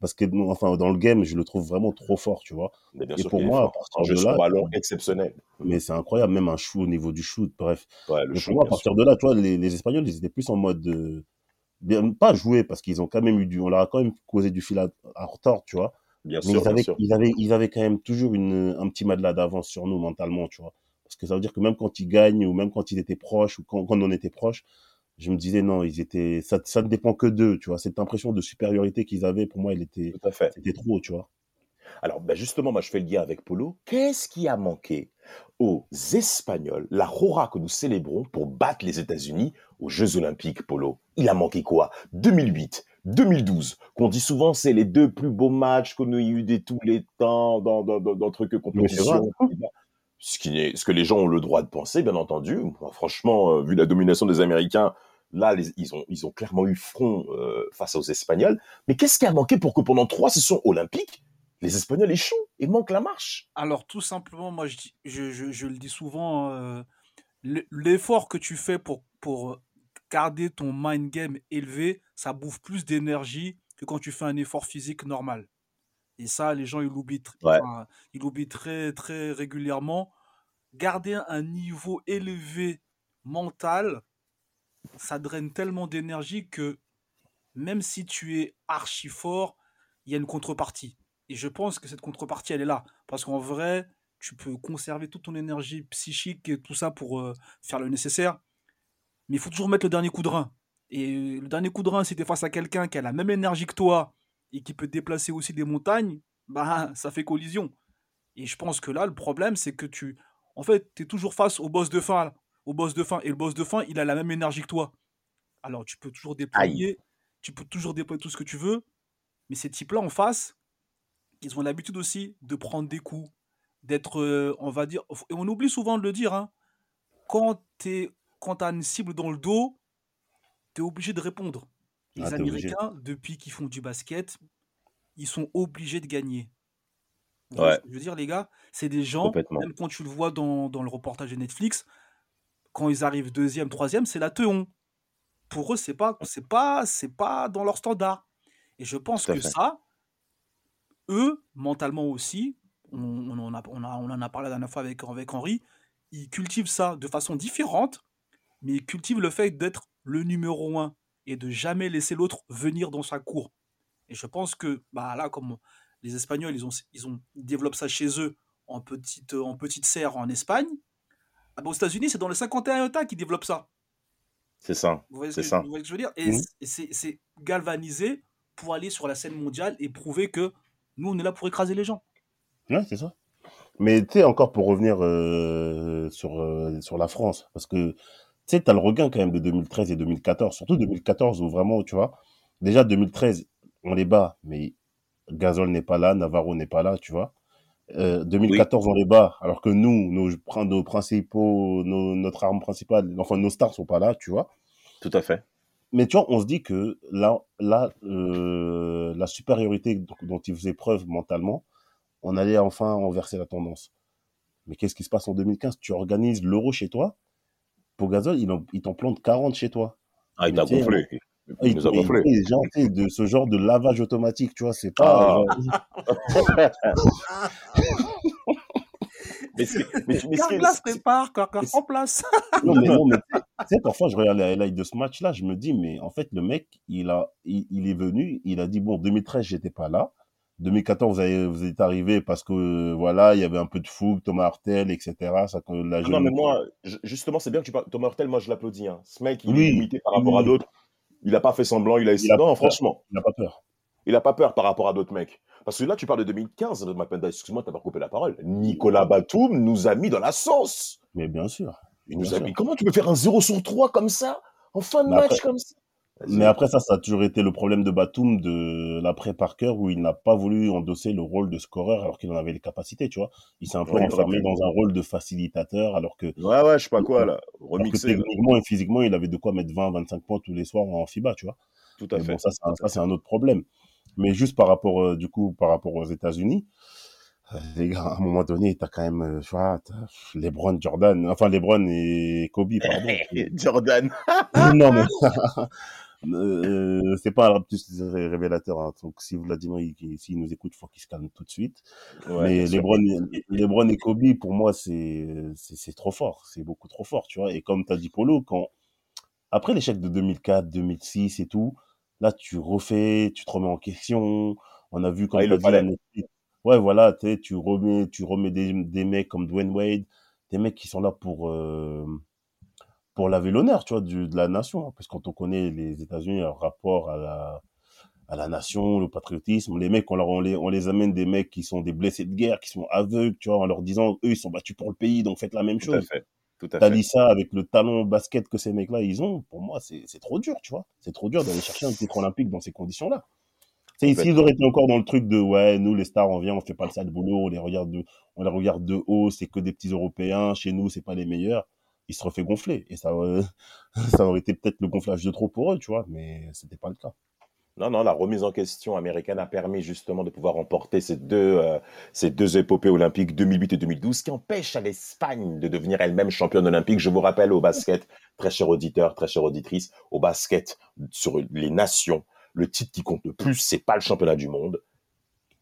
basket, enfin, dans le game, je le trouve vraiment trop fort, tu vois. Mais bien Et sûr pour moi, à partir jeu de là, ballon exceptionnel. mais c'est incroyable, même un shoot au niveau du shoot, bref. Ouais, le Mais shoot, pour moi, à partir sûr. de là, tu vois, les, les Espagnols, ils étaient plus en mode, euh, bien, pas jouer parce qu'ils ont quand même eu du, on leur a quand même causé du fil à, à retordre, tu vois. Bien Mais sûr, ils bien avaient, sûr. ils avaient, ils avaient quand même toujours une, un petit matelas d'avance sur nous mentalement, tu vois. Parce que ça veut dire que même quand ils gagnent ou même quand ils étaient proches ou quand, quand on était proches, je me disais non, ils étaient, ça, ça ne dépend que d'eux, tu vois. Cette impression de supériorité qu'ils avaient, pour moi, elle était, Tout à fait. c'était trop, tu vois. Alors, ben justement, moi, je fais le lien avec Polo. Qu'est-ce qui a manqué aux Espagnols, la Rora que nous célébrons pour battre les États-Unis aux Jeux Olympiques, Polo? Il a manqué quoi? 2008, 2012, qu'on dit souvent c'est les deux plus beaux matchs qu'on a eu de tous les temps dans, dans, dans, dans trucs compétition. Ce, qui est, ce que les gens ont le droit de penser, bien entendu. Franchement, euh, vu la domination des Américains, là, les, ils, ont, ils ont clairement eu front euh, face aux Espagnols. Mais qu'est-ce qui a manqué pour que pendant trois sessions olympiques, les Espagnols échouent et manquent la marche? Alors, tout simplement, moi, je, dis- je, je, je le dis souvent, euh, l'effort que tu fais pour, pour garder ton mind game élevé, ça bouffe plus d'énergie que quand tu fais un effort physique normal. Et ça, les gens, ils l'oublient Ouais. enfin, ils l'oublient très, très régulièrement. Garder un niveau élevé mental, ça draine tellement d'énergie que même si tu es archi fort, il y a une contrepartie. Et je pense que cette contrepartie, elle est là. Parce qu'en vrai, tu peux conserver toute ton énergie psychique et tout ça pour euh, faire le nécessaire. Mais il faut toujours mettre le dernier coup de rein. Et le dernier coup de rein, si tu es face à quelqu'un qui a la même énergie que toi et qui peut déplacer aussi des montagnes, bah ça fait collision. Et je pense que là, le problème, c'est que tu. En fait, tu es toujours face au boss de fin. là. Au boss de fin. Et le boss de fin, il a la même énergie que toi. Alors, tu peux toujours déployer. Tu peux toujours déployer tout ce que tu veux. Mais ces types-là en face, ils ont l'habitude aussi de prendre des coups, d'être, euh, on va dire. Et on oublie souvent de le dire, hein, quand tu as une cible dans le dos, tu es obligé de répondre. Les Ah, obligé. Américains, depuis qu'ils font du basket, ils sont obligés de gagner. Vous Ouais. Je veux dire, les gars, c'est des gens, même quand tu le vois dans, dans le reportage de Netflix, quand ils arrivent deuxième, troisième, c'est la teon. Pour eux, c'est pas, c'est pas, c'est pas dans leur standard. Et je pense que fait. ça, eux, mentalement aussi, on, on en a, on, a- on en a parlé la dernière fois avec, avec Henri, ils cultivent ça de façon différente, mais ils cultivent le fait d'être le numéro un et de jamais laisser l'autre venir dans sa cour. Et je pense que bah là, comme les Espagnols, ils, ont, ils, ont, ils développent ça chez eux en petite, en petite serre en Espagne, ah bah, aux États-Unis, c'est dans le 51 États qu'ils développent ça. C'est ça. Vous voyez ce C'est que, ça. vous voyez ce que je veux dire? Et c'est c'est galvanisé pour aller sur la scène mondiale et prouver que nous, on est là pour écraser les gens. Ouais, c'est ça. Mais tu sais, encore pour revenir euh, sur, euh, sur la France, parce que tu sais, tu as le regain quand même de 2013 et 2014, surtout 2014 où vraiment, tu vois, déjà 2013, on les bat, mais Gasol n'est pas là, Navarro n'est pas là, tu vois. Euh, 2014, on les bat, alors que nous, nos, nos principaux, nos- notre arme principale, enfin nos stars sont pas là, tu vois. Tout à fait. Mais tu vois, on se dit que là, là euh, la supériorité dont, dont ils faisaient preuve mentalement, on allait enfin renverser la tendance. Mais qu'est-ce qui se passe en 2015 Tu organises l'euro chez toi, Pogazol, il, en- il t'en plante 40 chez toi. Ah, il t'a gonflé. Ah, Il nous a gonflé. genre, de ce genre de lavage automatique, tu vois, c'est pas. Ah. Mais Carglass prépare, Carglass en place. Non, mais, non, mais tu sais- tu sais, parfois, je regarde les highlights de ce match-là, je me dis, mais en fait, le mec, il, a, il, il est venu, il a dit, bon, 2013, j'étais pas là. 2014, vous, avez, vous êtes arrivé parce que, voilà, il y avait un peu de fougue, Thomas Hartel, etc. Ça, que la Ah non, mais moi, ju- justement, c'est bien que tu parles. Thomas Hurtel, moi, je l'applaudis. Hein. Ce mec, il Oui. est limité par rapport à d'autres. Il n'a pas fait semblant, il a essayé. a Non, franchement, Il n'a pas peur. il n'a pas peur par rapport à d'autres mecs. Parce que là, tu parles de 2015, Mapenda, excuse-moi, t'as pas coupé la parole. Nicolas Batum nous a mis dans la sauce. Mais bien sûr. Il nous a mis. Comment tu peux faire un 0 sur 3 comme ça En fin de Mais match après- comme ça? Mais après ça, ça a toujours été le problème de Batum de l'après Parker où il n'a pas voulu endosser le rôle de scoreur alors qu'il en avait les capacités, tu vois. Il s'est un peu Ouais, enfermé ouais. dans un rôle de facilitateur alors que, Ouais, ouais, je sais pas quoi, là. que Remixé. techniquement et physiquement, il avait de quoi mettre 20, 25 points tous les soirs en FIBA, tu vois. Tout à Mais fait. bon, ça, c'est un, ça, c'est un autre problème. Mais juste par rapport, euh, du coup, par rapport aux États-Unis, euh, les gars, à un moment donné, t'as quand même, euh, tu vois, LeBron, Jordan, enfin LeBron et Kobe, pardon. Jordan. non, mais euh, c'est pas un plus révélateur. Hein. Donc, si Vladimir, il- il- s'il nous écoute, faut qu'il se calme tout de suite. Ouais, mais. LeBron, LeBron et Kobe, pour moi, c'est c'est c'est trop fort. C'est beaucoup trop fort, tu vois. Et comme t'as dit Polo, quand après l'échec de 2004, 2006 et tout, là, tu refais, tu te remets en question. On a vu quand il t'as le dit. Ouais, voilà, tu remets, tu remets des, des mecs comme Dwayne Wade, des mecs qui sont là pour euh, pour laver l'honneur, tu vois, du, de la nation. Parce que quand on connaît les États-Unis, leur rapport à la à la nation, le patriotisme, les mecs, on, leur, on, les, on les amène des mecs qui sont des blessés de guerre, qui sont aveugles, tu vois, en leur disant, eux, ils sont battus pour le pays, donc faites la même Tout à chose. fait. Tout à fait. Talissa, avec le talent basket que ces mecs-là, ils ont, pour moi, c'est c'est trop dur, tu vois. C'est trop dur d'aller chercher un titre olympique dans ces conditions-là. C'est ici, ils auraient été encore dans le truc de, ouais, nous, les stars, on vient, on fait pas le sale boulot, on les regarde de, on les regarde de haut, c'est que des petits Européens, chez nous, c'est pas les meilleurs. Ils se refait gonfler. Et ça, euh, ça aurait été peut-être le gonflage de trop pour eux, tu vois, mais c'était pas le cas. Non, non, la remise en question américaine a permis justement de pouvoir remporter ces deux, euh, ces deux épopées olympiques 2008 et 2012 qui empêchent à l'Espagne de devenir elle-même championne olympique. Je vous rappelle au basket, très cher auditeur, très chère auditrice, au basket sur les nations, le titre qui compte le plus, c'est pas le championnat du monde,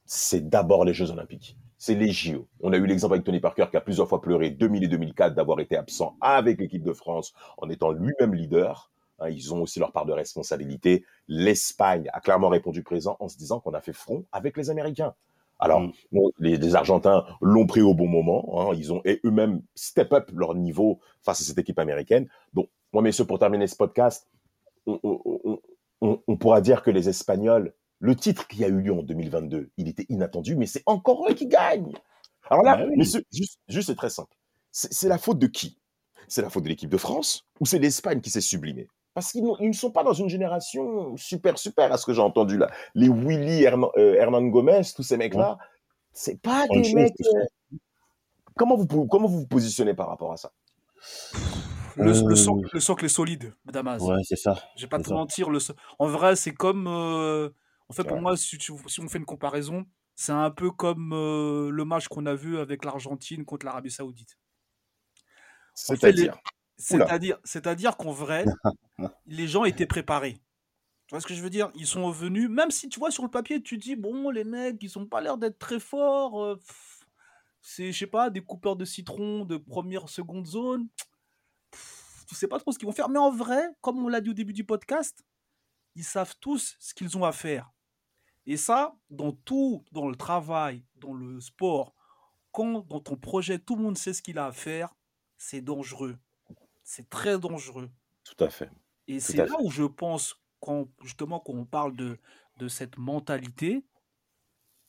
c'est d'abord les Jeux olympiques. C'est les JO. On a eu l'exemple avec Tony Parker qui a plusieurs fois pleuré 2000 et 2004 d'avoir été absent avec l'équipe de France en étant lui-même leader. Hein, ils ont aussi leur part de responsabilité. L'Espagne a clairement répondu présent en se disant qu'on a fait front avec les Américains. Alors, Mm. bon, les, les Argentins l'ont pris au bon moment. hein, ils ont eux-mêmes step up leur niveau face à cette équipe américaine. Donc, moi, messieurs, pour terminer ce podcast, on, on- on- on- on pourra dire que les Espagnols, le titre qui a eu lieu en 2022, il était inattendu, mais c'est encore eux qui gagnent. Alors là, Bah oui. juste, juste c'est très simple. C'est la faute de qui? C'est la faute de l'équipe de France ou c'est l'Espagne qui s'est sublimée? Parce qu'ils ne sont pas dans une génération super, super, à ce que j'ai entendu là. Les Willy, Hernan, euh, Hernan Gomez, tous ces mecs-là, c'est pas des mecs. euh, Comment vous, comment vous vous positionnez par rapport à ça? Le, le, Euh, socle, le socle est solide, Damas. Ouais, c'est ça. Je vais pas te ça. mentir. Le so- En vrai, c'est comme. En fait, pour Ouais. moi, si, on fait une comparaison, c'est un peu comme euh, le match qu'on a vu avec l'Argentine contre l'Arabie Saoudite. C'est-à-dire? C'est-à-dire, c'est-à-dire qu'en vrai, les gens étaient préparés. Tu vois ce que je veux dire? Ils sont venus, même si tu vois sur le papier, tu dis bon, les mecs, ils ont pas l'air d'être très forts. euh, pff, c'est, je sais pas, des coupeurs de citron de première, seconde zone. Pff, tu sais pas trop ce qu'ils vont faire. Mais en vrai, comme on l'a dit au début du podcast, ils savent tous ce qu'ils ont à faire. Et ça, dans tout, dans le travail, dans le sport, quand dans ton projet, tout le monde sait ce qu'il a à faire, c'est dangereux. C'est très dangereux. Tout à fait. Et c'est là où je pense, quand, justement, quand on parle de, de cette mentalité,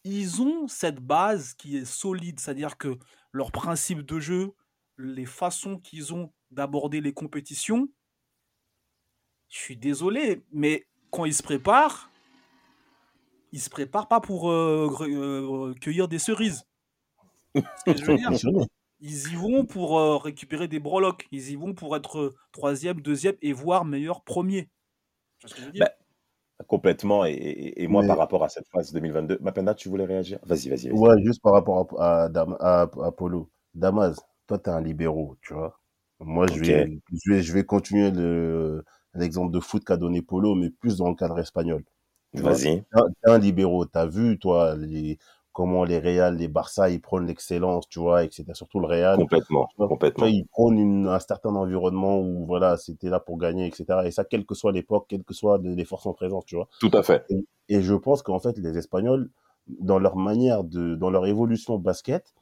ils ont cette base qui est solide, c'est-à-dire que leurs principes de jeu, les façons qu'ils ont d'aborder les compétitions, je suis désolé, mais quand ils se préparent, ils se préparent pas pour euh, euh, cueillir des cerises. Ce que je veux dire, Impressionné. ils y vont pour euh, récupérer des breloques. Ils y vont pour être troisième, deuxième et voire meilleur premier. Tu vois ce que je veux dire? Bah, Complètement. Et, et- et moi, Mais- par rapport à cette phase 2022, Mapenda, tu voulais réagir? Vas-y, vas-y. Ouais, juste par rapport à, à, Dam- à, à Polo. Damas, toi, t'es un libéraux, tu vois. Moi, je vais, je vais, je vais continuer le, l'exemple de foot qu'a donné Polo, mais plus dans le cadre espagnol. Vois? Vas-y. T'es un- un libéraux. T'as vu, toi, les, comment les Real, les Barça, ils prônent l'excellence, tu vois, etc. Surtout le Real. Complètement. Vois, Complètement. ils prônent une- un certain environnement où, voilà, c'était là pour gagner, etc. Et ça, quelle que soit l'époque, quelles que soient les forces en présence, tu vois. Tout à fait. Et je pense qu'en fait, les Espagnols, dans leur manière de, dans leur évolution basket,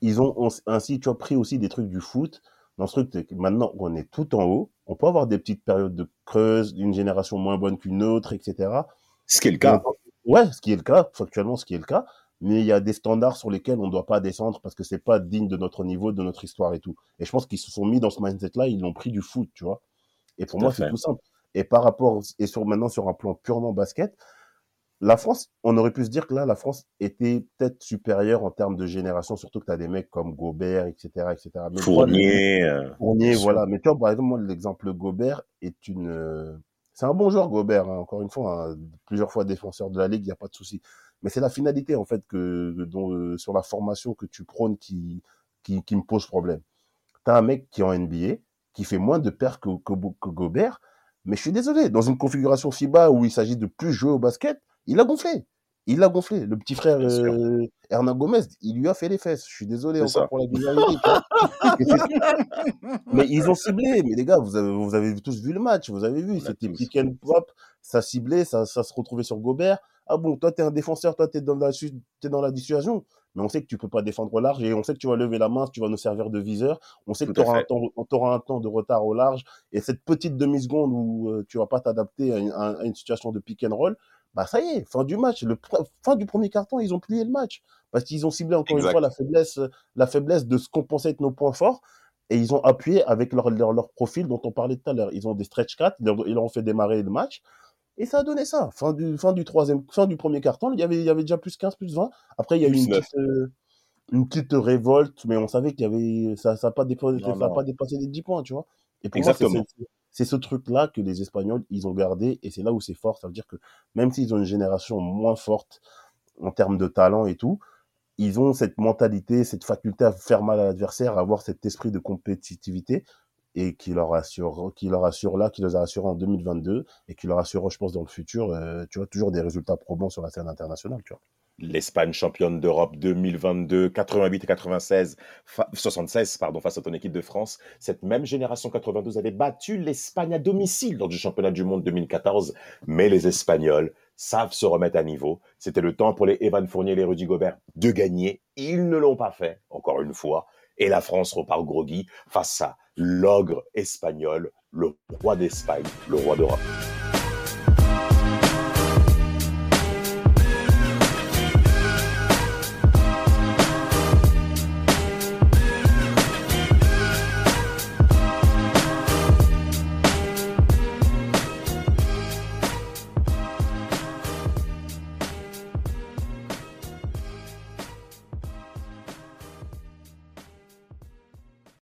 ils ont on- ainsi, tu as pris aussi des trucs du foot. Dans ce truc, maintenant, on est tout en haut. On peut avoir des petites périodes de creuse, d'une génération moins bonne qu'une autre, etc. Ce qui est le cas. Ouais, ce qui est le cas, factuellement, ce qui est le cas. Mais il y a des standards sur lesquels on ne doit pas descendre parce que c'est pas digne de notre niveau, de notre histoire et tout. Et je pense qu'ils se sont mis dans ce mindset-là, ils l'ont pris du foot, tu vois. Et pour Tout moi, c'est tout simple. Et par rapport, et sur maintenant sur un plan purement basket, la France, on aurait pu se dire que là, la France était peut-être supérieure en termes de génération, surtout que tu as des mecs comme Gobert, etc., etc. Mais Fournier. euh, Fournier, voilà. Mais tu vois, par exemple, moi, l'exemple Gobert est une. euh, C'est un bon joueur, Gobert, hein, encore une fois, hein, plusieurs fois défenseur de la Ligue, il n'y a pas de souci. Mais c'est la finalité, en fait, que, dont, euh, sur la formation que tu prônes qui, qui, qui me pose problème. Tu as un mec qui est en NBA, qui fait moins de pertes que, que, que Gobert, mais je suis désolé, dans une configuration FIBA où il s'agit de plus jouer au basket, il a gonflé. Il a gonflé. Le petit frère euh, Hernan Gomez, il lui a fait les fesses. Je suis désolé encore ça. pour la vulgarité. mais ils ont ciblé. Mais les gars, vous avez, vous avez tous vu le match. Vous avez vu, c'était pick and pop. Ça ciblait, ça, ça se retrouvait sur Gobert. Ah bon, toi, t'es un défenseur, toi, t'es dans la, t'es dans la dissuasion. Mais on sait que tu peux pas défendre au large et on sait que tu vas lever la main, tu vas nous servir de viseur. On sait que Tout à tu auras un temps, t'auras un temps de retard au large. Et cette petite demi-seconde où euh, tu vas pas t'adapter à, une- à- à une situation de pick and roll, bah ça y est, fin du match. Le fin du premier carton, ils ont plié le match. Parce qu'ils ont ciblé encore Exact. une fois la faiblesse, la faiblesse de ce qu'on pensait être nos points forts. et ils ont appuyé avec leur, leur, leur profil dont on parlait tout à l'heure. Ils ont des stretch cuts, ils leur, ils leur ont fait démarrer le match. Et ça a donné ça. Fin du, fin du troisième, fin du premier carton, il y avait, il y avait déjà plus 15, plus 20. Après, il y a eu une petite, euh, une petite révolte, mais on savait qu'il y avait, ça, ça a pas dépassé, Non, ça a non. pas dépassé les 10 points, tu vois. Et pour Exactement. C'est ce truc-là que les Espagnols, ils ont gardé, et c'est là où c'est fort. Ça veut dire que même s'ils ont une génération moins forte en termes de talent et tout, ils ont cette mentalité, cette faculté à faire mal à l'adversaire, à avoir cet esprit de compétitivité et qui leur assure, qui leur assure là, qui les a assurés en 2022 et qui leur assurera, je pense, dans le futur, euh, tu vois, toujours des résultats probants sur la scène internationale, tu vois. L'Espagne championne d'Europe 2022, 88 et 96, fa- 76 pardon, face à ton équipe de France. Cette même génération 92 avait battu l'Espagne à domicile lors du championnat du monde 2014. Mais les Espagnols savent se remettre à niveau. C'était le temps pour les Evan Fournier et les Rudy Gobert de gagner. Ils ne l'ont pas fait, encore une fois. Et la France repart groggy face à l'ogre espagnol, le roi d'Espagne, le roi d'Europe.